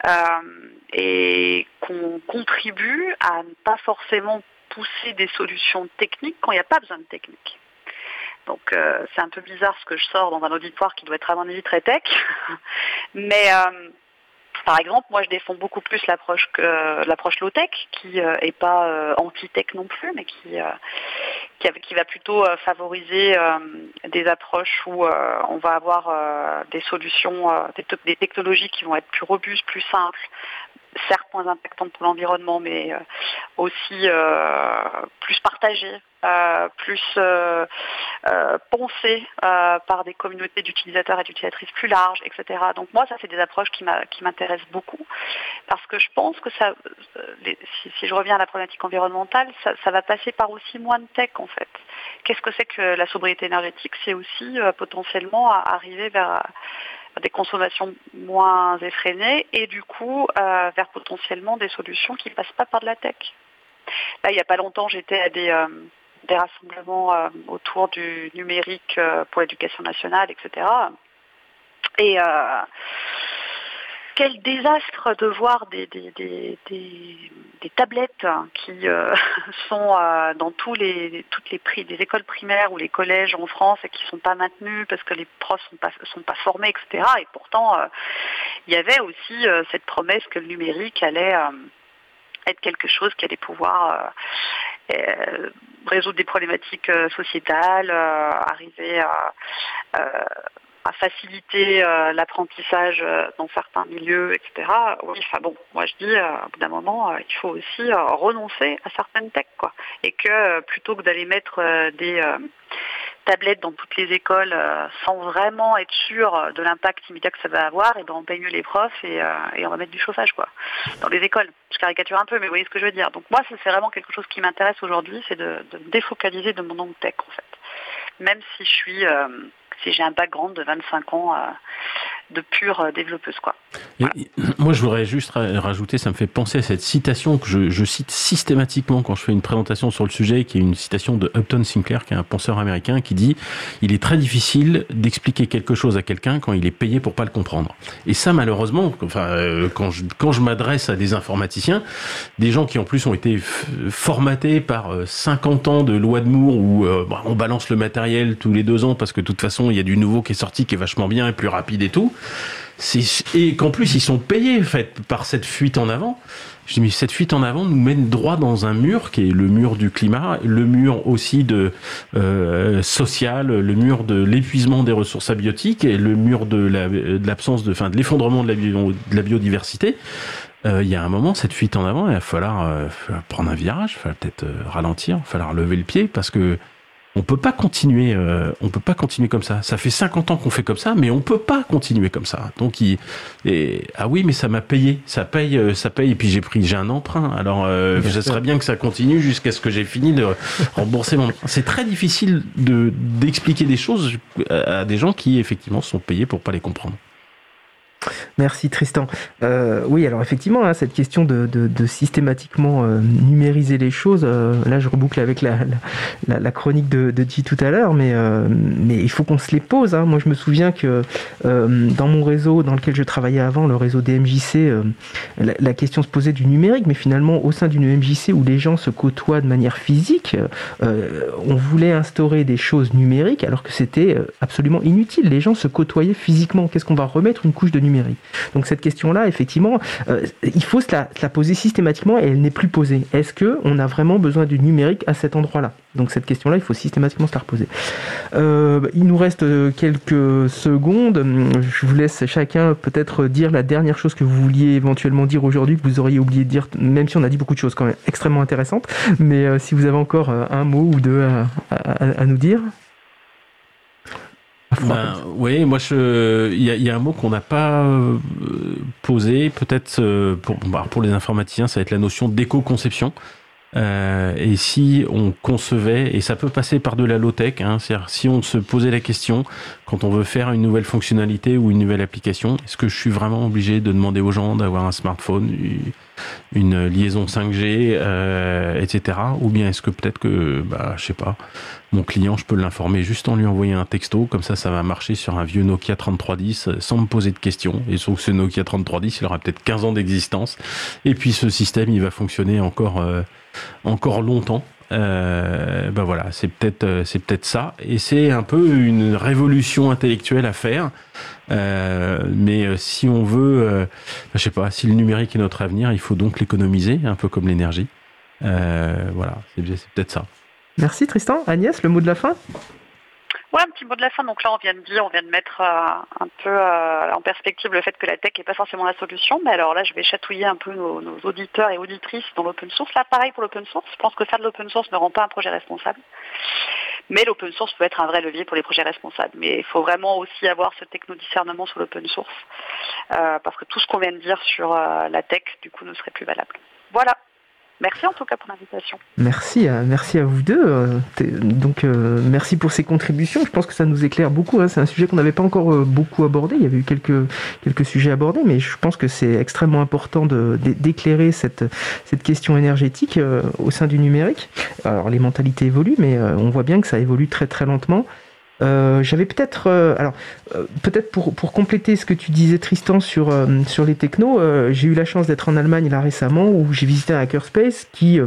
euh, et qu'on contribue à ne pas forcément pousser des solutions techniques quand il n'y a pas besoin de technique. Donc euh, c'est un peu bizarre ce que je sors dans un auditoire qui doit être à mon avis très tech, mais par exemple, moi je défends beaucoup plus l'approche que l'approche low-tech, qui n'est euh, pas euh, anti-tech non plus, mais qui, euh, qui, va plutôt favoriser des approches où on va avoir des solutions, des, technologies qui vont être plus robustes, plus simples, certes moins impactantes pour l'environnement, mais aussi plus partagées euh, plus euh, euh, pensé par des communautés d'utilisateurs et d'utilisatrices plus larges, etc. Donc moi, ça, c'est des approches qui m'intéressent beaucoup parce que je pense que ça, si, je reviens à la problématique environnementale, ça, va passer par aussi moins de tech en fait. Qu'est-ce que c'est que la sobriété énergétique? C'est aussi potentiellement arriver vers des consommations moins effrénées et du coup vers potentiellement des solutions qui ne passent pas par de la tech. Là, il n'y a pas longtemps, j'étais à des, des rassemblements euh, autour du numérique euh, pour l'éducation nationale, etc. Et euh, quel désastre de voir des, des, tablettes qui sont dans tous les, toutes les prix des écoles primaires ou les collèges en France et qui ne sont pas maintenues parce que les profs ne sont pas, sont pas formés, etc. Et pourtant, il y avait aussi cette promesse que le numérique allait être quelque chose qui allait pouvoir résoudre des problématiques euh, sociétales, euh, arriver à, à faciliter l'apprentissage dans certains milieux, etc. Oui, enfin bon, moi je dis, au bout d'un moment, il faut aussi renoncer à certaines techs, quoi. Et que plutôt que d'aller mettre des tablettes dans toutes les écoles euh, sans vraiment être sûr de l'impact immédiat que ça va avoir, et ben on paye mieux les profs et, euh, et, on va mettre du chauffage quoi dans les écoles. Je caricature un peu, mais vous voyez ce que je veux dire. Donc moi, c'est vraiment quelque chose qui m'intéresse aujourd'hui, c'est de, de, me défocaliser de mon angle tech en fait. même si je suis, si j'ai un background de 25 ans de pure euh, développeuse. Quoi. moi, je voudrais juste rajouter, ça me fait penser à cette citation que je, cite systématiquement quand je fais une présentation sur le sujet, qui est une citation de Upton Sinclair, qui est un penseur américain, qui dit Il est très difficile d'expliquer quelque chose à quelqu'un quand il est payé pour pas le comprendre. Et ça, malheureusement, enfin, euh, quand je, quand je m'adresse à des informaticiens, des gens qui en plus ont été formatés par 50 euh, ans de loi de Moore où bah, on balance le matériel tous les deux ans parce que de toute façon, il y a du nouveau qui est sorti qui est vachement bien plus rapide et tout et qu'en plus ils sont payés fait, par cette fuite en avant. Je dis mais cette fuite en avant nous mène droit dans un mur qui est le mur du climat, le mur aussi de euh, social, le mur de l'épuisement des ressources abiotiques et le mur de l'absence de, enfin de l'effondrement de, la, biodiversité. Euh, il y a un moment, cette fuite en avant, il va falloir, euh, prendre un virage, il va peut-être ralentir, il va falloir lever le pied parce que on peut pas continuer euh, on peut pas continuer comme ça. Ça fait 50 ans qu'on fait comme ça mais on peut pas continuer comme ça. Donc il, et, ah oui mais ça m'a payé. Ça paye euh, ça paye. Et puis j'ai pris j'ai un emprunt. Alors euh, ça serait bien que ça continue jusqu'à ce que j'ai fini de rembourser mon c'est très difficile de d'expliquer des choses à des gens qui effectivement sont payés pour pas les comprendre Merci Tristan. Euh, oui, alors effectivement, hein, cette question de, systématiquement euh, numériser les choses, euh, là je reboucle avec la, la, chronique de, de G tout à l'heure, mais, il faut qu'on se les pose. Hein. Moi je me souviens que dans mon réseau dans lequel je travaillais avant, le réseau DMJC, la, question se posait du numérique, mais finalement au sein d'une MJC où les gens se côtoient de manière physique, on voulait instaurer des choses numériques alors que c'était absolument inutile. Les gens se côtoyaient physiquement. Qu'est-ce qu'on va remettre? Une couche de numérique donc cette question-là, effectivement, euh, il faut se la, poser systématiquement et elle n'est plus posée. Est-ce que on a vraiment besoin du numérique à cet endroit-là? Donc cette question-là, il faut systématiquement se la reposer. Euh, il nous reste quelques secondes. Je vous laisse chacun peut-être dire la dernière chose que vous vouliez éventuellement dire aujourd'hui, que vous auriez oublié de dire, même si on a dit beaucoup de choses quand même extrêmement intéressantes. Mais euh, si vous avez encore un mot ou deux à nous dire. Ben, oui, moi, il y, a un mot qu'on n'a pas euh, posé, peut-être euh, pour, bah, pour les informaticiens, ça va être la notion d'éco-conception. Euh, et si on concevait, et ça peut passer par de la low-tech, hein, c'est-à-dire si on se posait la question, quand on veut faire une nouvelle fonctionnalité ou une nouvelle application, est-ce que je suis vraiment obligé de demander aux gens d'avoir un smartphone, une liaison 5G, euh, etc. Ou bien est-ce que peut-être que, bah, je sais pas, mon client, je peux l'informer juste en lui envoyant un texto, comme ça, ça va marcher sur un vieux Nokia 3310 sans me poser de questions. Et sauf que ce Nokia 3310, il aura peut-être 15 ans d'existence. Et puis ce système, il va fonctionner encore... Euh, encore longtemps. Euh, ben voilà, c'est peut-être euh, c'est peut-être ça, et c'est un peu une révolution intellectuelle à faire. Euh, mais si on veut, je sais pas, si le numérique est notre avenir, il faut donc l'économiser, un peu comme l'énergie. voilà, c'est peut-être ça. Merci Tristan. Agnès, le mot de la fin? Ouais, un petit mot de la fin. Donc là, on vient de dire, on vient de mettre euh, un peu euh, en perspective le fait que la tech n'est pas forcément la solution. Mais alors là, je vais chatouiller un peu nos, auditeurs et auditrices dans l'open source. Là, pareil pour l'open source. Je pense que faire de l'open source ne rend pas un projet responsable. Mais l'open source peut être un vrai levier pour les projets responsables. Mais il faut vraiment aussi avoir ce techno-discernement sur l'open source. Euh, parce que tout ce qu'on vient de dire sur la tech, du coup, ne serait plus valable. Voilà. Merci en tout cas pour l'invitation. Merci à, merci à vous deux. Euh, donc euh, merci pour ces contributions. Je pense que ça nous éclaire beaucoup. Hein. C'est un sujet qu'on n'avait pas encore euh, beaucoup abordé. Il y avait eu quelques, quelques sujets abordés, mais je pense que c'est extrêmement important d'éclairer cette, cette question énergétique au sein du numérique. Alors les mentalités évoluent, mais on voit bien que ça évolue très très lentement. Euh, j'avais peut-être, euh, alors euh, peut-être pour, pour compléter ce que tu disais Tristan sur sur les technos, j'ai eu la chance d'être en Allemagne là récemment où j'ai visité un hackerspace qui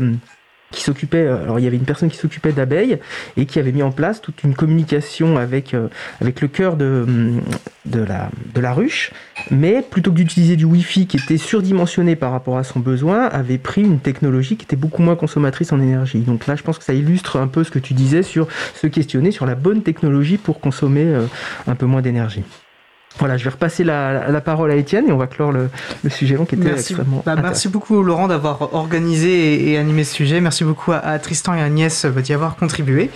qui s'occupait, euh, alors il y avait une personne qui s'occupait d'abeilles et qui avait mis en place toute une communication avec, euh, avec le cœur de, mm, de, la, de la ruche, mais plutôt que d'utiliser du Wi-Fi qui était surdimensionné par rapport à son besoin, avait pris une technologie qui était beaucoup moins consommatrice en énergie. Donc là, je pense que ça illustre un peu ce que tu disais sur se questionner sur la bonne technologie pour consommer euh, un peu moins d'énergie. Voilà, je vais repasser la, parole à Étienne et on va clore le, sujet long qui était merci, extrêmement. Bah, merci beaucoup Laurent d'avoir organisé et, animé ce sujet. Merci beaucoup à, Tristan et Agnès d'y avoir contribué.